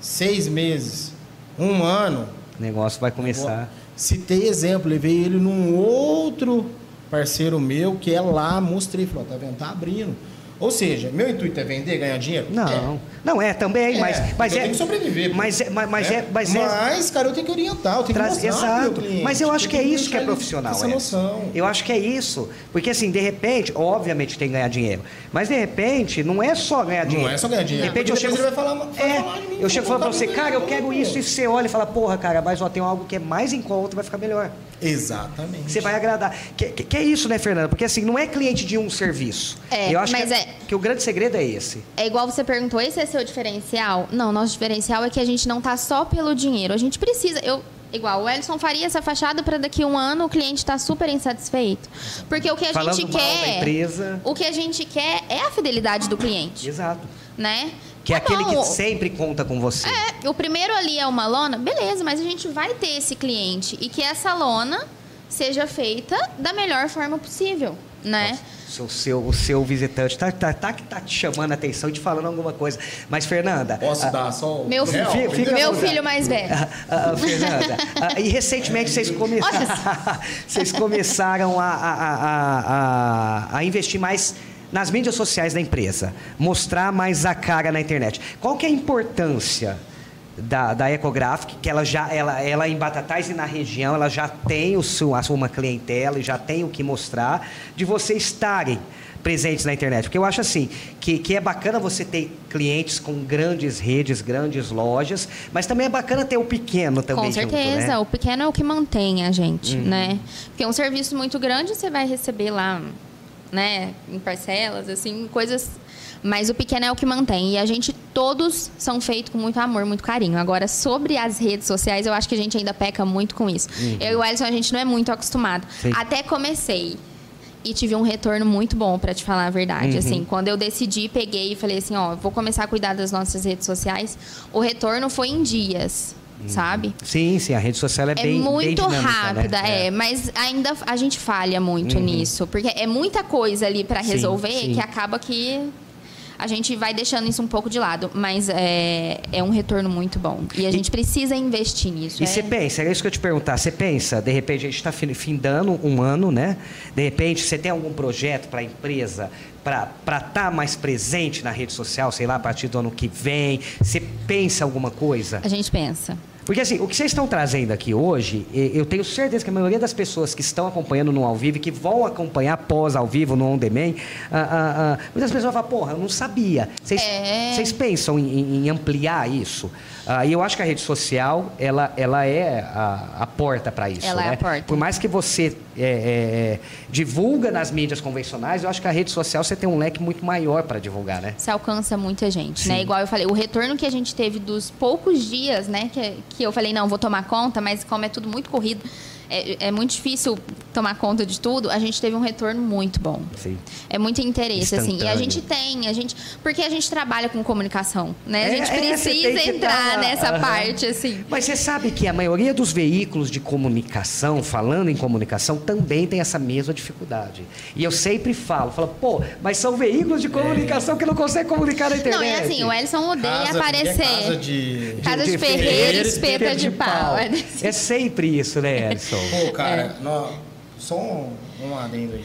Seis meses, um ano. o negócio vai começar. Citei exemplo, levei ele num outro parceiro meu que é lá, mostrei, falou, tá vendo? Tá abrindo. Ou seja, meu intuito é vender, ganhar dinheiro? Não, É. não é também, É, mas, mas eu é. tenho que sobreviver, pô. Mas é, mas, mas né? é, mas é, Mas, cara, eu tenho que orientar, eu tenho Traz- que mostrar exato. cliente. Mas eu acho que é isso que é profissional. Essa noção. Eu acho que é isso. Porque assim, de repente, obviamente tem que ganhar dinheiro. Mas de repente, não é só ganhar Não dinheiro. é só ganhar dinheiro, De repente eu chego. ele vai falar- vai é, falar mim, eu chego e falo pra você, cara, eu quero isso. E você olha e fala, porra, cara, mas ó, tem algo que é mais em conta, vai ficar melhor. Exatamente. Você vai agradar. Que, que, que é isso, né, Fernanda? Porque assim, não é cliente de um serviço. É, eu acho mas que, é- que o grande segredo é esse. É igual você perguntou, esse é seu diferencial? Não, nosso diferencial é que a gente não tá só pelo dinheiro. A gente precisa. Eu, igual, o Ellison faria essa fachada para daqui a um ano o cliente tá super insatisfeito. Porque o que a Falando gente mal da quer. empresa. O que a gente quer é a fidelidade do cliente, Exato. né? Que é Tá aquele bom, que sempre conta com você. É, o primeiro ali é uma lona, beleza, mas a gente vai ter esse cliente e que essa lona seja feita da melhor forma possível, né? O seu, o seu visitante tá, tá, tá, tá te chamando a atenção e te falando alguma coisa. Mas, Fernanda. Posso ah, dar só o Meu, real? Fica- fica à meu filho mais velho. ah, ah, Fernanda, ah, e recentemente vocês começaram, vocês começaram a, a, a, a, a investir mais nas mídias sociais da empresa, mostrar mais a cara na internet. Qual que é a importância da, da Ecographic, que ela já ela, ela em Batatais e na região, ela já tem o seu, a sua uma clientela e já tem o que mostrar de vocês estarem presentes na internet. Porque eu acho assim, que, que é bacana você ter clientes com grandes redes, grandes lojas, mas também é bacana ter o pequeno também Com junto, certeza, né? o pequeno é o que mantém a gente, né? Porque um serviço muito grande você vai receber lá, né, em parcelas, assim, coisas. Mas o pequeno é o que mantém. E a gente, todos são feitos com muito amor, muito carinho. Agora, sobre as redes sociais, eu acho que a gente ainda peca muito com isso. Eu e o Ellison, a gente não é muito acostumado. Sim. Até comecei. E tive um retorno muito bom, para te falar a verdade. Assim, quando eu decidi, peguei e falei assim, ó, vou começar a cuidar das nossas redes sociais. O retorno foi em dias, sabe? Sim, sim, a rede social é, É bem bem muito dinâmica, rápida, né? é. mas ainda a gente falha muito nisso, porque é muita coisa ali para Sim, resolver sim. que acaba que a gente vai deixando isso um pouco de lado, mas é, é um retorno muito bom e a gente precisa investir nisso. E é. você pensa, é isso que eu te perguntar, você pensa, de repente a gente está findando um ano, né? De repente você tem algum projeto para a empresa para estar mais presente na rede social, sei lá, a partir do ano que vem? Você pensa alguma coisa? A gente pensa. Porque assim, o que vocês estão trazendo aqui hoje, eu tenho certeza que a maioria das pessoas que estão acompanhando no ao vivo e que vão acompanhar pós ao vivo no on demand, ah, ah, ah, muitas pessoas falam, porra, eu não sabia. Vocês, É. vocês pensam em- em ampliar isso? Ah, e eu acho que a rede social, ela, ela é a, a porta para isso. Ela é né? a porta. Por mais que você é, é, é, divulga nas mídias convencionais, eu acho que a rede social você tem um leque muito maior para divulgar, né? Você alcança muita gente, Sim. né? Igual eu falei, o retorno que a gente teve dos poucos dias, né? Que, que eu falei, não, vou tomar conta, mas como é tudo muito corrido, é, é muito difícil tomar conta de tudo, a gente teve um retorno muito bom. Assim. É muito interesse, assim. E a gente tem, a gente. Porque a gente trabalha com comunicação, né? A É, gente é, precisa entrar dar- nessa Aham. parte, assim. Mas você sabe que a maioria dos veículos de comunicação, falando em comunicação, também tem essa mesma dificuldade. E eu sempre falo, falo, pô, mas são veículos de comunicação que não conseguem comunicar na internet. Não, é assim, o Ellison odeia Casa- aparecer. é Casa de... Casa de, de ferreiro, ferreiro, espeta de pau. É É sempre isso, né, Edson? Pô, cara, É. nó- só um, um adendo aí.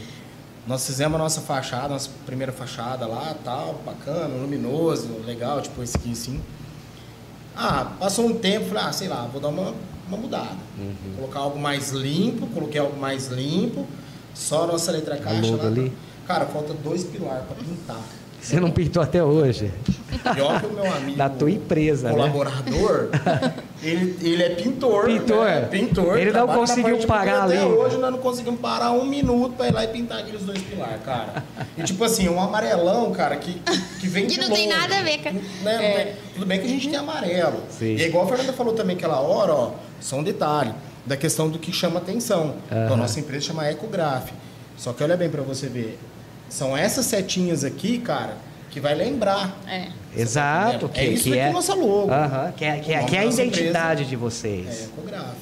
Nós fizemos a nossa fachada, nossa primeira fachada lá, tal, bacana, luminoso, legal, tipo esse aqui assim. Ah, passou um tempo, falei, ah, sei lá, vou dar uma, uma mudada. Uhum. Colocar algo mais limpo, coloquei algo mais limpo. Só a nossa letra caixa lá. ali. Cara, falta dois pilares pra pintar. Você não pintou até hoje. Pior que o meu amigo. Da tua empresa, né? ele, ele é pintor. Pintor. né? Pintor. Ele não conseguiu parar ali. Até hoje nós não conseguimos parar um minuto pra ir lá e pintar aqueles dois pilares, cara. E tipo assim, um amarelão, cara, que, que, que vem Que de não tem nada a ver com- Né? Tem- Tudo bem que a gente tem amarelo. Sim. E é igual a Fernanda falou também aquela hora, ó, só um detalhe, da questão do que chama atenção. Então a nossa empresa chama Ecograph. Só que olha bem pra você ver. São essas setinhas aqui, cara, que vai lembrar. É. Exato. É isso que aqui é o nosso logo. Aham, que é, que é, que é a da nossa identidade empresa de É vocês. Ecograph.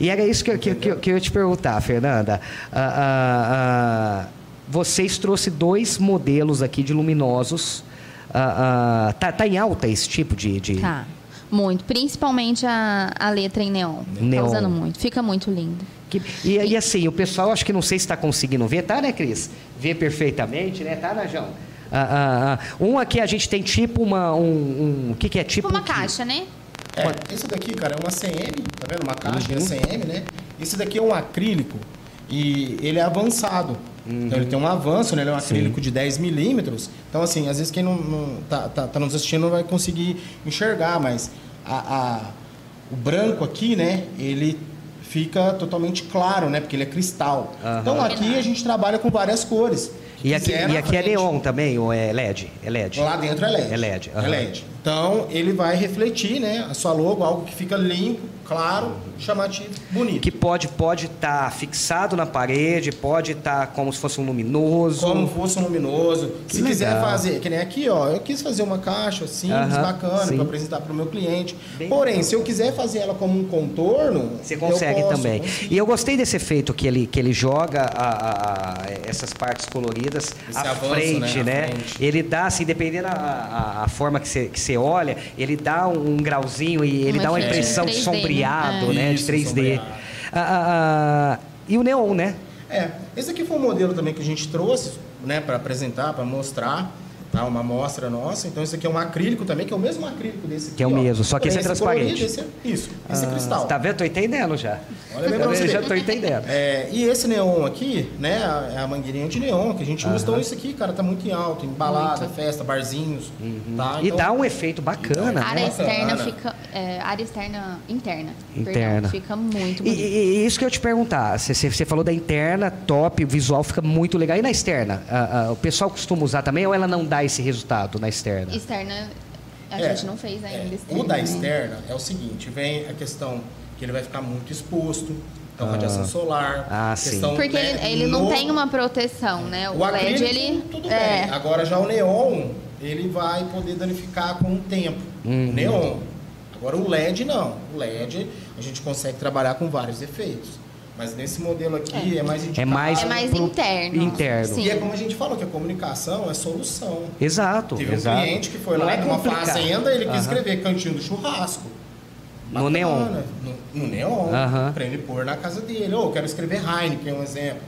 E era isso que, eu- que, que, que eu ia te perguntar, Fernanda. Ah, ah, ah, vocês trouxe dois modelos aqui de luminosos. Ah, ah, tá, tá em alta esse tipo de. de... Tá. Muito. Principalmente a, a letra em neon. Neon. Tá usando muito. Fica muito lindo. Que- e, e assim, o pessoal, acho que não sei se está conseguindo ver, tá, né, Cris? Vê perfeitamente, né? Tá, Najão? Ah, ah, ah. Um aqui a gente tem tipo uma. Um, um- o que, que é tipo? Tipo uma um caixa, né? É, esse daqui, cara, é uma CM, tá vendo? Uma caixa Uhum. CM, né? Esse daqui é um acrílico e ele é avançado. Então ele tem um avanço, né? Ele é um acrílico de 10 milímetros. Então, assim, às vezes quem não, não tá, tá, tá nos assistindo não vai conseguir enxergar, mas a, a- o branco aqui, né? Ele fica totalmente claro, né? Porque ele é cristal. Aham. Então aqui a gente trabalha com várias cores. E aqui, e aqui é frente. neon também, ou é LED? É LED. Lá dentro é LED. É LED, aham. É LED. Então, ele vai refletir, né, a sua logo, algo que fica limpo, claro, chamativo, bonito. Que pode pode estar fixado na parede, pode estar como se fosse um luminoso. Como fosse um luminoso. Que Se quiser legal. fazer, que nem aqui, ó, eu quis fazer uma caixa simples, Aham, bacana, sim. para apresentar para o meu cliente. Bem Porém, se eu quiser fazer ela como um contorno, Você consegue posso, também. consigo. E eu gostei desse efeito que ele, que ele joga a- a- essas partes coloridas Esse à avanço, frente, né? né? À frente. Ele dá, assim, dependendo a, a, a forma que você, você olha, ele dá um grauzinho e ele Um dá uma impressão de 3D, né? sombreado, É. né? Isso, de 3D. sombreado. Ah, ah, ah, e o neon, né? É, esse aqui foi um modelo também que a gente trouxe, né, para apresentar, para mostrar, tá? Uma amostra nossa. Então esse aqui é um acrílico também, que é o mesmo acrílico desse aqui. Que é o ó. mesmo, só que esse é transparente. colorido, esse é- isso, esse é Ah, cristal. Tá vendo? Tô entendendo já. Olha bem Tá pra você já tô entendendo. É, e esse neon aqui, né, a- é a mangueirinha de neon que a gente usa. Então isso aqui, cara, tá muito em alta, em balada, festa, barzinhos, tá? E Então, dá um efeito bacana, A área né? Bacana. externa fica. É, área externa. Interna. Interna. Perdão, fica muito bonito. e- e isso que eu te perguntar, você, você- falou da interna, top, o visual fica muito legal. E na externa? Ah, ah, o pessoal costuma usar também ou ela não dá esse resultado na externa? Externa, a É, gente não fez é, ainda. o da né? externa é o seguinte, vem a questão que ele vai ficar muito exposto, então radiação solar. Ah, sim. questão, Porque né, ele, ele não no- tem uma proteção, né? O, O LED, acrílico, ele. tudo é, bem. Agora já o neon, ele vai poder danificar com o tempo. Uhum. O neon. Agora o LED não. O LED a gente consegue trabalhar com vários efeitos. Mas nesse modelo aqui é, mais indicado. É mais, É mais pro- interno. interno. Sim. E é como a gente falou, que a comunicação é solução. Exato. Teve um exato. cliente que foi Não lá é numa complicado. fazenda, ele quis Aham. escrever cantinho do churrasco. No neon. No, no neon, Aham. pra ele pôr na casa dele. Ou eu quero escrever Heineken, é um exemplo.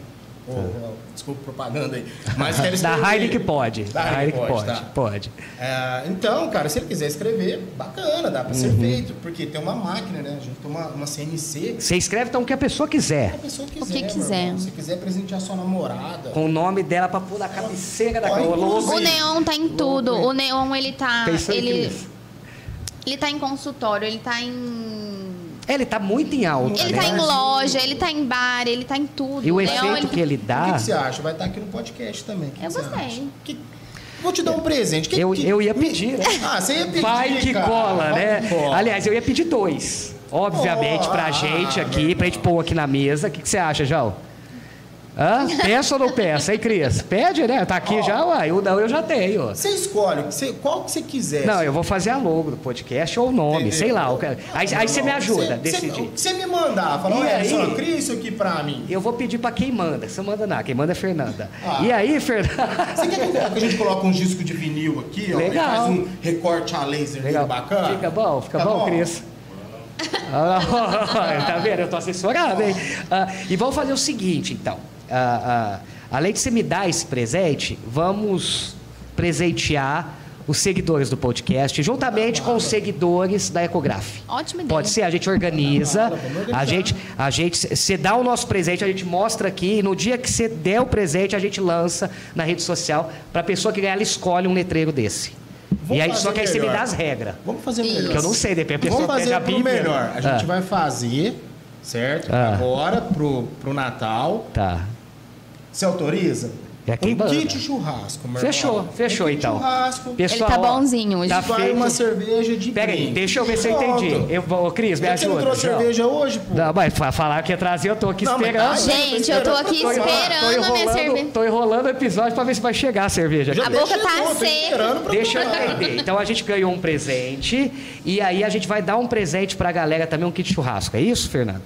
Ô, desculpa propaganda aí. Mas quero Da escrever. Heineken pode. Da Heineken pode, tá. pode. É, então, cara, se ele quiser escrever, bacana, dá pra ser Uhum. feito. Porque tem uma máquina, né? A gente tem uma, uma CNC. Você escreve então o que a pessoa Se quiser. a pessoa quiser. O que quiser. irmão. Se quiser presentear sua namorada. Com o nome dela pra pôr na cabeceira da inclusive- O neon tá em tudo. Louco, O neon, ele tá. Ele, ele tá em consultório, ele tá em. É, Ele tá muito em alta, Ele né? tá em loja, ele tá em bar, ele tá em tudo. E o neon, efeito ele... que ele O que, dá... que você acha? Vai estar aqui no podcast também. Que Eu que gostei. acha? Que- Vou te dar um presente. Que- Eu, que- eu ia pedir, né? Ah, você ia pedir. Vai que cara. cola, né? cola. Aliás, eu ia pedir dois. Obviamente, pra Oh, gente ah, aqui, pra gente pôr aqui na mesa. O que, que você acha, João? Hã? Peça ou não peça, hein, Cris? Pede, né? Tá aqui já, uai. O não eu já tenho. Você escolhe você- qual que você quiser. Não, eu vou fazer a logo do podcast ou o nome, Entendeu? sei lá. o Aí, aí você me ajuda a decidir. Você, me mandar, falar, E olha, só, cria isso aqui pra mim. Eu vou pedir pra quem manda. Você manda não, quem manda é Fernanda. Ah. E aí, Fernanda? Você quer que a gente coloque um disco de vinil aqui, ó? Legal. E faz um recorte a laser Legal. bacana? Fica bom, fica Tá bom, Cris. Ah, tá vendo? Eu tô assessorado, hein? Ah, e vamos fazer o seguinte, então. Ah, ah, além de você me dar esse presente, vamos presentear os seguidores do podcast, juntamente com os seguidores da Ecograf. Ótima ideia. Pode ser, a gente organiza, a gente, a gente, você dá o nosso presente, a gente mostra aqui, e no dia que você der o presente, a gente lança na rede social, para a pessoa que ganhar, ela escolhe um letreiro desse. Vamos e aí, só que aí você me dá as regras. Vamos fazer Isso. melhor. Que eu não sei, depende, a pessoa Vamos fazer a Bíblia. melhor. A gente Ah. vai fazer, certo? Ah. Agora, pro, pro Natal. Tá. Você autoriza? É um manda. kit churrasco, meu Fechou, irmão. fechou um kit então. churrasco. Pessoal, tá ó, bonzinho hoje. Tá vai feito. uma cerveja de Pera aí, deixa eu ver se eu entendi. Eu, vou- ô, Cris, me Você ajuda. não trouxe João. cerveja hoje, pô? Não, mas fa- falar que ia trazer, eu tô aqui Não, esperando. tá, Gente, eu tô aqui Tô enrolando, esperando tô a minha enrolando, cerveja. tô enrolando o episódio pra ver se vai chegar a cerveja. Já A boca tá seca. Deixa eu entender. Então a gente ganhou um presente e aí a gente vai dar um presente pra galera também, um kit churrasco. É isso, Fernando?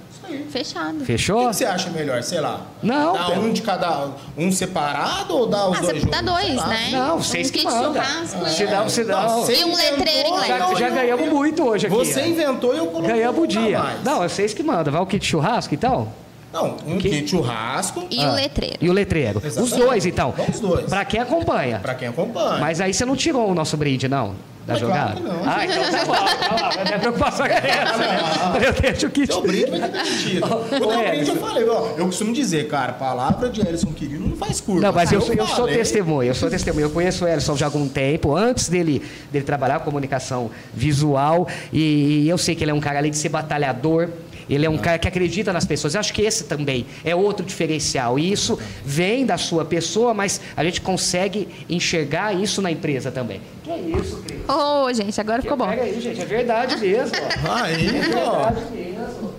Fechado. O Fechou? que, que você acha melhor? Sei lá. Não, Dá um de cada. Um separado ou dá os Ah, dois você juntos? dá dois, né? Não, Um vocês que kit mandam. churrasco, Se né? dá, se dá. você E um letreiro inventou, inglês. Já, já ganhamos muito hoje aqui. Você ó. inventou e eu coloquei Ganhamos o um dia. mais. Não, é vocês que mandam. Vai o kit churrasco, então? Não, um Que- kit churrasco E o letreiro. E o letreiro. Os Exatamente. dois, então. Vamos os dois. Pra quem acompanha. pra quem acompanha. Mas aí você não tirou o nosso brinde, não? Da Mas jogada? claro não. Ah, então tá bom. Tá. Minha preocupação é essa. né? Eu deixo o kit. Seu brinde vai ter demitido. O teu Ô, brinde eu falei, ó, eu costumo dizer, cara, palavra de Elson querido não faz curva. Não, mas eu, sou- eu sou testemunha, eu sou testemunha. Eu conheço o Elson já há algum tempo, antes dele, dele trabalhar com comunicação visual, e, eu sei que ele é um cara, além de ser batalhador, ele é um cara que acredita nas pessoas. Eu acho que esse também é outro diferencial. E isso vem da sua pessoa, mas a gente consegue enxergar isso na empresa também. Que é isso, Cris? Ô, gente, agora ficou bom. Pega aí, gente, é verdade mesmo. ó. Aí, É ó. verdade mesmo.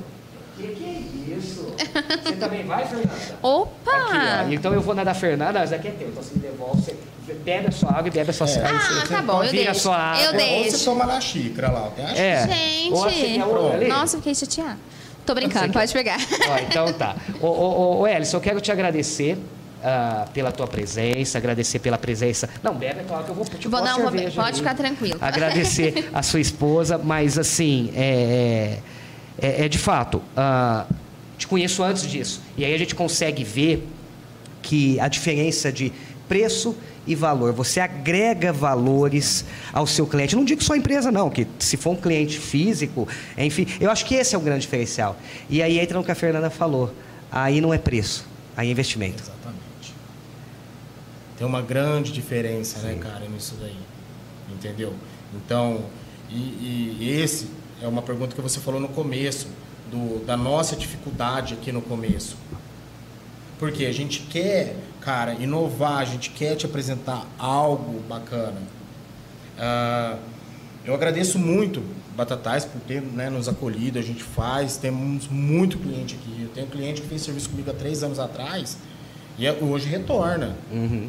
Que que é isso? Você também vai, Fernanda? Aqui, Opa! ó. Então eu vou na da Fernanda, essa aqui é teu. Então você me devolve, você bebe a sua água e bebe a sua É. Ah, você- tá bom, eu deixo. sua água. Eu Ou você deixo. toma na xícara lá, tem a xícara. É. Gente. Ou você outra ali? Nossa, fiquei chateada. Tô brincando, pode pegar. Ó, então tá. Ô, ô, ô, eu quero te agradecer ah, pela tua presença, agradecer pela presença. Não, bebe a tua água que eu vou te Vou- não, vou- cerveja pode ficar tranquilo. Agradecer a sua esposa, mas assim, é, é, é de fato, ah, te conheço antes disso. E aí a gente consegue ver que a diferença de preço e valor, você agrega valores ao seu cliente. Não digo só empresa, não, que se for um cliente físico, enfim, eu acho que esse é o grande diferencial. E aí entra no que a Fernanda falou. Aí não é preço, aí é investimento. Exatamente. Tem uma grande diferença, né, cara, nisso daí. Entendeu? Então, e, e esse é uma pergunta que você falou no começo, do, da nossa dificuldade aqui no começo. Porque a gente quer, cara, inovar, a gente quer te apresentar algo bacana. Ah, eu agradeço muito Batatais por ter né, nos acolhido, a gente faz, temos muito cliente aqui. Eu tenho cliente que fez serviço comigo há três anos atrás e é- hoje retorna,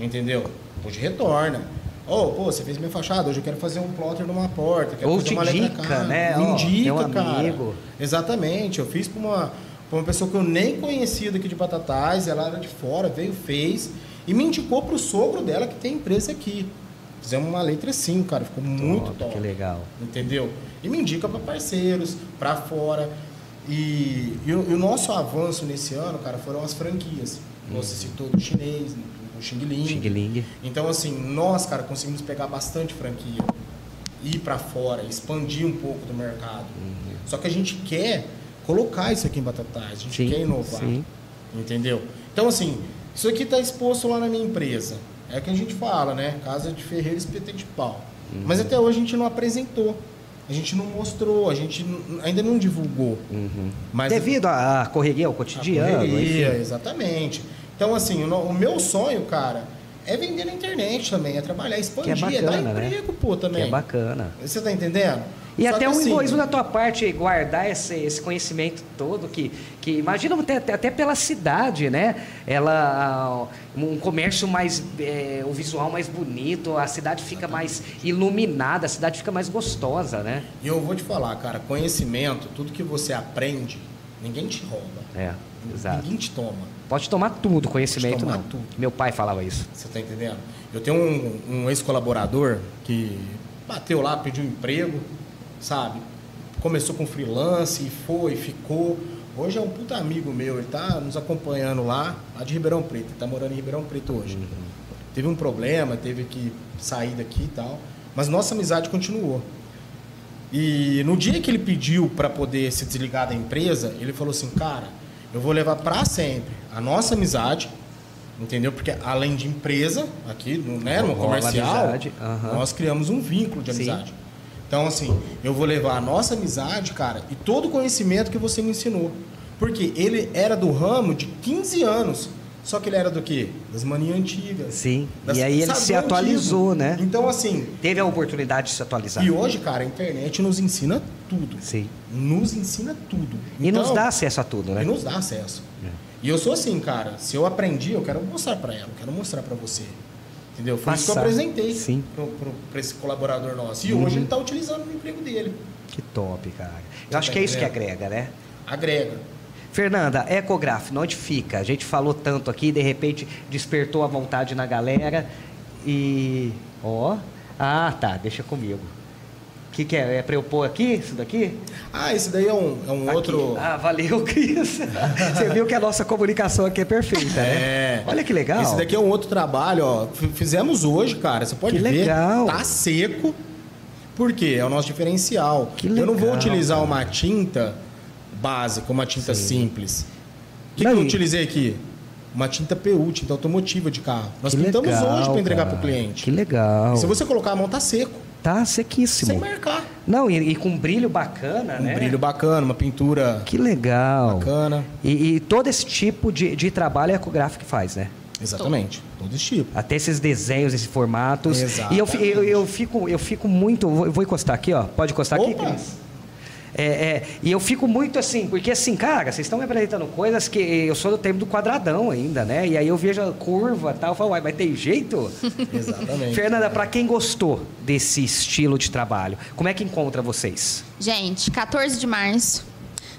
entendeu? Hoje retorna. Ô, pô, você fez minha fachada, hoje eu quero fazer um plotter numa porta, quero Ou fazer te uma letra indica, cara. né? Me indica, um cara. amigo. Exatamente, eu fiz para uma, uma pessoa que eu nem conhecia daqui de Batatais, ela era de fora, veio, fez, e me indicou para o sogro dela que tem empresa aqui. Fizemos uma letra assim, cara, ficou muito Top. Que legal. Entendeu? E me indica para parceiros, para fora. E, e o, e o nosso avanço nesse ano, cara, foram as franquias. Você citou do chinês, do Xing Ling. Xing Ling. Então, assim, nós, cara, conseguimos pegar bastante franquia, ir para fora, expandir um pouco do mercado. Só que a gente quer colocar isso aqui em Batatais, a gente Sim, quer inovar. sim. Entendeu? Então, assim, isso aqui está exposto lá na minha empresa. É o que a gente fala, né? Casa de ferreiro espeta de pau. Uhum. Mas até hoje a gente não apresentou. A gente não mostrou, a gente ainda não divulgou. Mas Devido à correria, ao cotidiano. correria, enfim. exatamente. Então, assim, o, o meu sonho, cara, é vender na internet também, é trabalhar, expandir, Que é é dar bacana, né? emprego, pô, Que também. é bacana. Você tá entendendo? E Só até um assim, egoísmo da tua parte guardar esse, esse conhecimento todo que, que imagina até, até- pela cidade, né? Ela um comércio mais é, o visual mais bonito, a cidade fica mais iluminada, a cidade fica mais gostosa, né? E eu vou te falar, cara, conhecimento, tudo que você aprende, ninguém te rouba. É, exato. Ninguém te toma. Pode tomar tudo, conhecimento tomar não. tudo. Meu pai falava isso. Você tá entendendo? Eu tenho um, um ex-colaborador que bateu lá, pediu emprego, sabe? Começou com freelance e foi, ficou. Hoje é um puta amigo meu, ele tá nos acompanhando lá, lá de Ribeirão Preto, ele tá morando em Ribeirão Preto hoje. Teve um problema, teve que sair daqui e tal. Mas nossa amizade continuou. E no dia que ele pediu para poder se desligar da empresa, ele falou assim: "Cara, eu vou levar para sempre a nossa amizade, entendeu? Porque além de empresa, aqui no, né, no Rola comercial, amizade, aham. nós criamos um vínculo de Sim. Então, assim, eu vou levar a nossa amizade, cara, e todo o conhecimento que você me ensinou. Porque ele era do ramo de 15 anos. Só que ele era do quê? Das manias antigas. Sim. Das- E aí ele se atualizou, antigo. né? Então, assim, Teve a oportunidade de se atualizar. e hoje, cara, a internet nos ensina tudo. Sim. Nos ensina tudo. E nos Então, dá acesso a tudo, né? E nos dá acesso. E eu sou assim, cara. Se eu aprendi, eu quero mostrar pra ela, eu quero mostrar pra você. Entendeu? Foi isso que eu apresentei Sim. Uhum. pro, pro, pra esse colaborador nosso. E hoje ele tá utilizando no emprego dele. Que top, cara. Eu acho que é isso que agrega, né? Agrega. Fernanda, Ecograf, onde fica? A gente falou tanto aqui, de repente despertou a vontade na galera e. Ó. Ah, tá, deixa comigo. O que, que é? É pra eu pôr aqui, isso daqui? Ah, esse daí é um, é um Aqui. outro. Ah, valeu, Cris. Você viu que a nossa comunicação aqui é perfeita, né? É. Olha que legal. Esse daqui é um outro trabalho, ó. Fizemos hoje, cara. Você pode Que ver. legal. Tá seco. Por quê? É o nosso diferencial. Que eu não vou legal, utilizar cara. uma tinta básica, uma tinta simples. O que, que eu utilizei aqui? Uma tinta PU, tinta automotiva de carro. Nós Que pintamos legal, hoje para entregar para o cliente. Que legal. Se você colocar a mão, tá seco. Tá sequíssimo. Sem marcar. Não, e, e com brilho bacana, Um né? brilho bacana, uma pintura Que legal. bacana. E, e todo esse tipo de, de trabalho a Ecographic faz, né? Exatamente. Todo esse tipo. Até esses desenhos, esses formatos. Exatamente. E eu, eu, eu fico, eu fico muito. Vou, vou encostar aqui, ó. Pode encostar aqui, Opa! Cris? É, é, e eu fico muito assim, porque assim, cara, vocês estão me apresentando coisas que eu sou do tempo do quadradão ainda, né? E aí eu vejo a curva e tal, eu falo, uai, mas tem jeito? Exatamente. Fernanda, para quem gostou desse estilo de trabalho, como é que encontra vocês? Gente, 14 de março,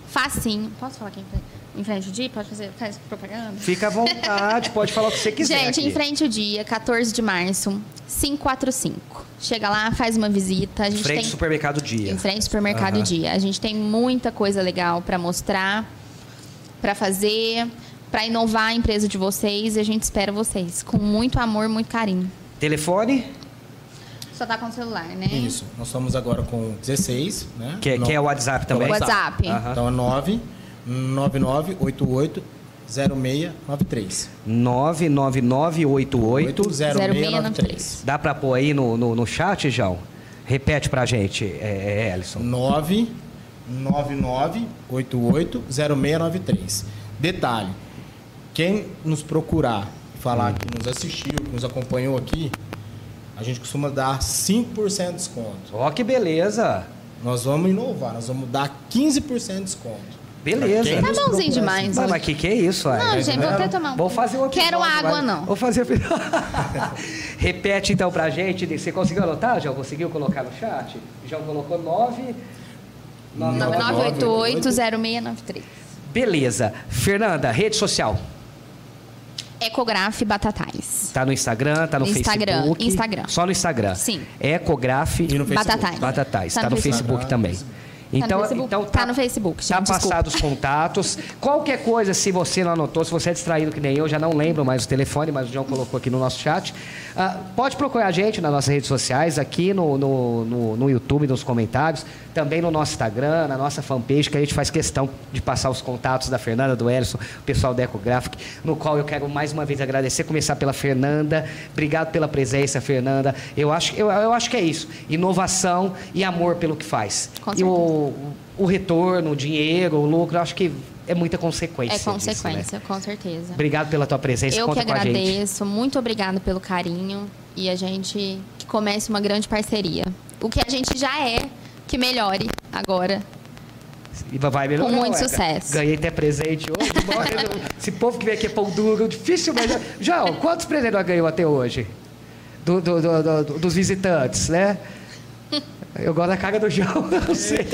facinho. Posso falar aqui em frente, em frente ao dia? Pode fazer faz propaganda? Fica à vontade, pode falar o que você quiser. Gente, aqui. em frente ao dia, 14 de março, 545. Chega lá, faz uma visita. A gente Frente tem ao supermercado Dia. em frente ao supermercado Aham. Dia. A gente tem muita coisa legal para mostrar, para fazer, para inovar a empresa de vocês e a gente espera vocês com muito amor, muito carinho. Telefone, Só tá com o celular, né? Isso. Nós estamos agora com 16, né? que, que é o WhatsApp também. WhatsApp. Aham. Então é 9 9988 0693. 99988. 0693. Dá pra pôr aí no, no, no chat, João? Repete pra gente, é, é, Ellison. 99988 0693. Detalhe: quem nos procurar, falar que nos assistiu, que nos acompanhou aqui, a gente costuma dar 5% de desconto. Ó, que beleza. Nós vamos inovar, nós vamos dar 15% de desconto. Beleza. Tá bonzinho procurar, demais. assim. Mas, mas que que é isso? Não, gente, vou até tomar um Vou fazer o Quero água, não. Vou fazer Repete então pra gente. Você conseguiu anotar, João? Conseguiu colocar no chat? João colocou 9... 9988-0693. Beleza. Fernanda, rede social. Ecograf Batatais. Tá no Instagram, tá no Instagram, Facebook. Instagram. Só no Instagram. Sim. Ecograf E no Facebook. Batatais. Batatais. Tá, Tá no no Facebook Facebook. também. Então, tá no Facebook. então Tá no Facebook, Tá gente, desculpa. passados os contatos. Qualquer coisa, se você não anotou, se você é distraído que nem eu, já não lembro mais o telefone, mas o João colocou aqui no nosso chat. ah, pode procurar a gente nas nossas redes sociais, aqui no, no, no, no YouTube, nos comentários, também no nosso Instagram, na nossa fanpage, que a gente faz questão de passar os contatos da Fernanda, do Ellison, o pessoal da Ecographic, no qual eu quero mais uma vez agradecer, começar pela Fernanda. Obrigado pela presença, Fernanda. Eu acho, eu, eu acho que é isso. Inovação e amor pelo que faz. Com e o, o retorno, o dinheiro, o lucro, acho que é muita consequência. É disso, né? consequência, com certeza. Obrigado pela tua presença. Eu que Conta gente. agradeço, muito obrigado pelo carinho e a gente que comece uma grande parceria. O que a gente já é, que melhore agora. E vai melhorar. Com muito ué. sucesso. Ganhei até presente hoje. Esse povo que vem aqui é pão duro, difícil mesmo. João, quantos presentes nós ganhou até hoje? Do- do- do- dos visitantes, né? Eu gosto da cara do João, eu sei. Ele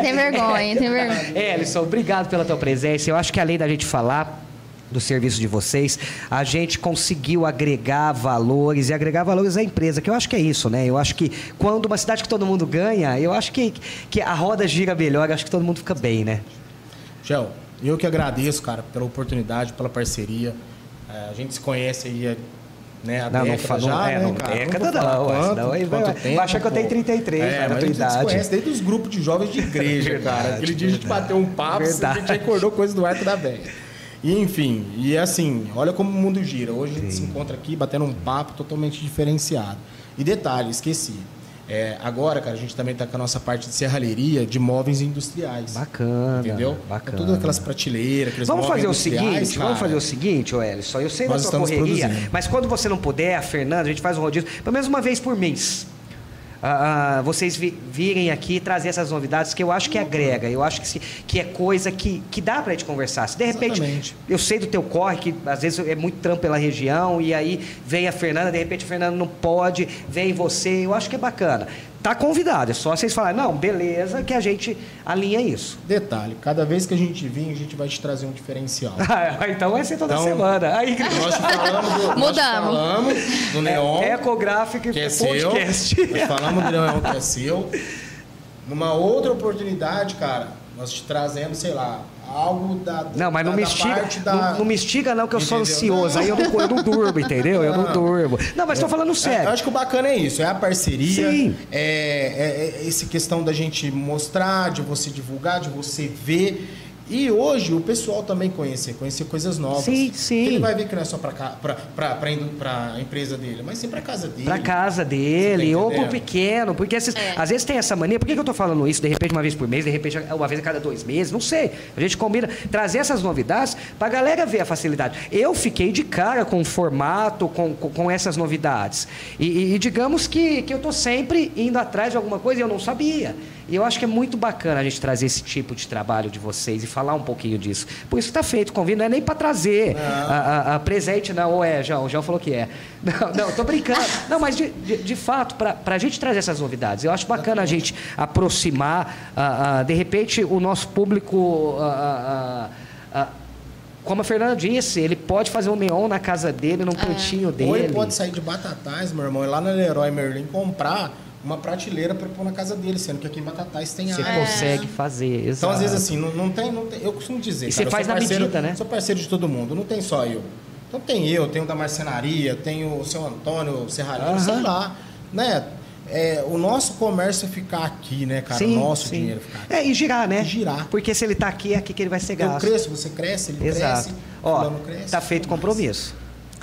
tem vergonha, tem vergonha. É, Ellison, obrigado pela tua presença. Eu acho que além da gente falar do serviço de vocês, a gente conseguiu agregar valores e agregar valores à empresa, que eu acho que é isso, né? Eu acho que quando uma cidade que todo mundo ganha, eu acho que, que a roda gira melhor, eu acho que todo mundo fica bem, né? Gel, eu que agradeço, cara, pela oportunidade, pela parceria. É, a gente se conhece aí há né? A Não, não década fala- já, não, é, né, não, cara? década vou falar não, quanto, senão aí vai- quanto vai tempo, achar que eu tenho pô. 33, é, né, da mas tua a idade. conhece desde os grupos de jovens de igreja, Verdade, cara. Aquele dia a gente bateu um papo, a Verdade. gente recordou coisa do arco da velha. E enfim, e é assim, olha como o mundo gira. Hoje a gente se encontra aqui batendo um papo totalmente diferenciado. E detalhe, esqueci. É, agora, cara, a gente também está com a nossa parte de serralheria de móveis industriais. Bacana. Entendeu? Bacana. É tudo aquelas prateleiras, aqueles Vamos fazer o seguinte, cara. vamos fazer o seguinte, ô Ellison. Eu sei da Nós sua estamos correria, produzindo. mas quando você não puder, a Fernanda, a gente faz um rodízio, pelo menos uma vez por mês. Ah, vocês vi- virem aqui trazer essas novidades que eu acho que agrega, eu acho que, se- que é coisa que, que dá pra gente conversar. Se de repente, Exatamente. eu sei do teu corre, que às vezes é muito trampo pela região, e aí vem a Fernanda, de repente a Fernanda não pode, vem você, eu acho que é bacana. Tá convidado, é só vocês falarem, não, beleza, que a gente alinha isso. Detalhe, cada vez que a gente vir, a gente vai te trazer um diferencial. então vai ser toda Então, semana. Aí, Nós falamos do, Mudamos. falamos do Neon, É, Ecográfico que é seu. Podcast. Nós falamos do Neon, que é seu. Numa outra oportunidade, cara, nós te trazemos, sei lá, algo da Não, mas não da, me da estiga, da... não, não me estiga não, que eu sou Entendeu? ansioso. Aí eu não, eu não durmo, entendeu? Eu não Não. durmo. Não, mas estou falando Eu sério. acho que o bacana é isso, é a parceria, Sim. é, é, é essa questão da gente mostrar, de você divulgar, de você ver. E hoje o pessoal também conhecer, conhecer coisas novas. Sim, sim. Ele vai ver que não é só para a empresa dele, mas sim para casa dele. Pra casa dele, tá ou pro entendendo? pequeno, porque esses- É. às vezes tem essa mania. Por que, que eu tô falando isso de repente uma vez por mês, de repente uma vez a cada dois meses? Não sei. A gente combina trazer essas novidades pra galera ver a facilidade. Eu fiquei de cara com o formato, com, com, com essas novidades. E, e- e digamos que, que eu tô sempre indo atrás de alguma coisa e eu não sabia. E eu acho que é muito bacana a gente trazer esse tipo de trabalho de vocês e falar um pouquinho disso. Por isso que tá feito o convite, não é nem pra trazer a, a- a presente, não. Ou é, João? O João falou que é. Não, não, tô brincando. Não, mas de, de, de fato, para a gente trazer essas novidades, eu acho bacana a gente aproximar, ah, ah, de repente, o nosso público. ah, como a Fernanda disse, ele pode fazer um neon na casa dele, num cantinho dele. Ou ele pode sair de Batatais, meu irmão, e lá na Leroy Merlin comprar uma prateleira para pôr na casa dele, sendo que aqui em Batatais tem Você área. consegue fazer. Então, às exato. vezes, assim, não, não tem, não tem. Eu costumo dizer. E cara, você eu faz na parceiro- medida, né? Sou parceiro de todo mundo, não tem só eu. Então tem eu, tem o da marcenaria, tem o seu Antônio Serralheiro, Aham. sei lá. Né? É, o nosso comércio é ficar aqui, né, cara? o nosso dinheiro ficar aqui. É, e girar, né? E girar. Porque se ele tá aqui, é aqui que ele vai ser Eu gasto. cresço, você cresce, ele Exato. cresce, Ó, cresce. tá feito compromisso.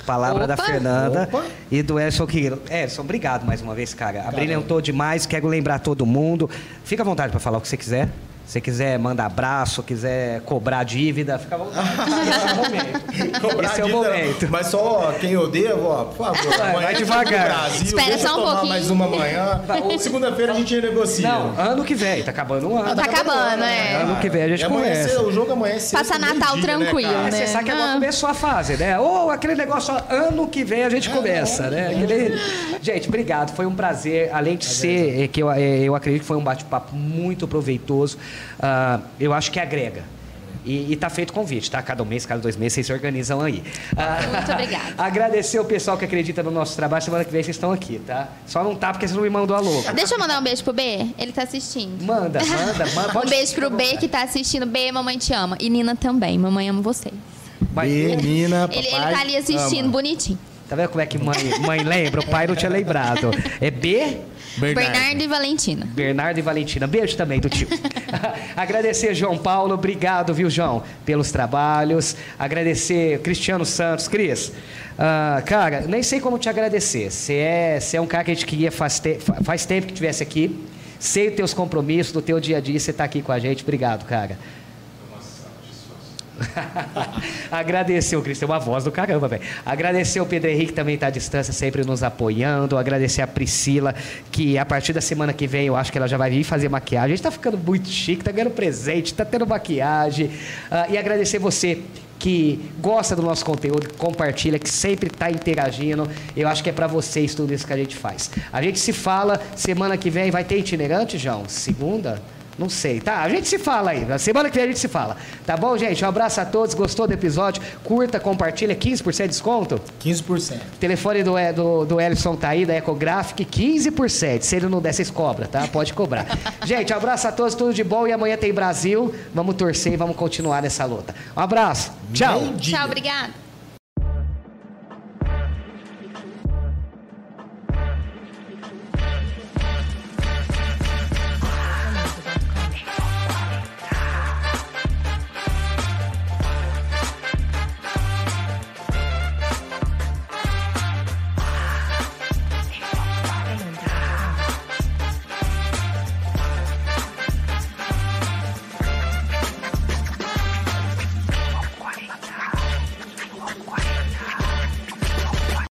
Palavra da Opa. Fernanda Opa. e do Edson Quiro. Edson, obrigado mais uma vez, cara. Cara. Abrilhantou demais, quero lembrar todo mundo. Fica à vontade para falar o que você quiser. Se quiser mandar abraço, quiser cobrar dívida, fica à vontade. Esse é o momento. Cobrar Esse é o dívida, momento. Mas só quem eu devo, ó, por favor. Vai, amanhã vai devagar. Brasil, Espera deixa só um tomar pouquinho. mais uma amanhã. Segunda-feira a gente renegocia. Não, ano que vem, tá acabando o ano. Tá acabando, é. Ano que vem a gente E conversa. cedo, O jogo amanhã é cedo. Passa Natal né, tranquilo, cara? É, né? Você sabe que agora Ah. começou a fase, né? Ou aquele negócio, ó, ano que vem a gente começa, né? Aquele- Gente, obrigado. Foi um prazer. Além de ser, é, que eu, é, eu acredito que foi um bate-papo muito proveitoso, ah, eu acho que agrega. E, e tá feito o convite, tá? Cada um mês, cada dois meses, vocês se organizam aí. Ah, Muito obrigada. Agradecer o pessoal que acredita no nosso trabalho. Semana que vem vocês estão aqui, tá? Só não tá porque você não me mandou a logo. Deixa eu mandar um beijo pro B. Ele tá assistindo. Manda, manda, manda. Um beijo pro B que tá assistindo. B, mamãe te ama. E Nina também. Mamãe ama vocês. Mas- Menina, Ele, ele papai tá ali assistindo, ama. bonitinho. Tá vendo como é que mãe, mãe lembra? O pai não tinha lembrado. É B? Bernardo, e Valentina. Bernardo e Valentina. Beijo também do tio. Agradecer João Paulo, obrigado, viu, João, pelos trabalhos. Agradecer Cristiano Santos. Cris, ah, cara, nem sei como te agradecer. Você é, é um cara que a gente queria faz, te- fa- faz tempo que estivesse aqui. Sei os teus compromissos, do teu dia a dia, você está aqui com a gente. Obrigado, cara. Agradecer o Cristian, uma voz do caramba, velho. Agradecer o Pedro Henrique, que também está à distância, sempre nos apoiando. Agradecer a Priscila, que a partir da semana que vem eu acho que ela já vai vir fazer maquiagem. A gente tá ficando muito chique, tá ganhando presente, tá tendo maquiagem. Ah, e agradecer você que gosta do nosso conteúdo, que compartilha, que sempre está interagindo. Eu acho que é para vocês tudo isso que a gente faz. A gente se fala semana que vem. Vai ter itinerante, João? Segunda? Não sei, tá? A gente se fala aí. Na semana que vem a gente se fala. Tá bom, gente? Um abraço a todos. Gostou do episódio? Curta, compartilha. 15% de desconto? 15%. O telefone do, do, do Ellison tá aí, da Ecographic, 15%. Se ele não der, vocês cobram, tá? Pode cobrar. gente, um abraço a todos, tudo de bom. E amanhã tem Brasil. Vamos torcer e vamos continuar nessa luta. Um abraço. Tchau. Tchau, obrigada.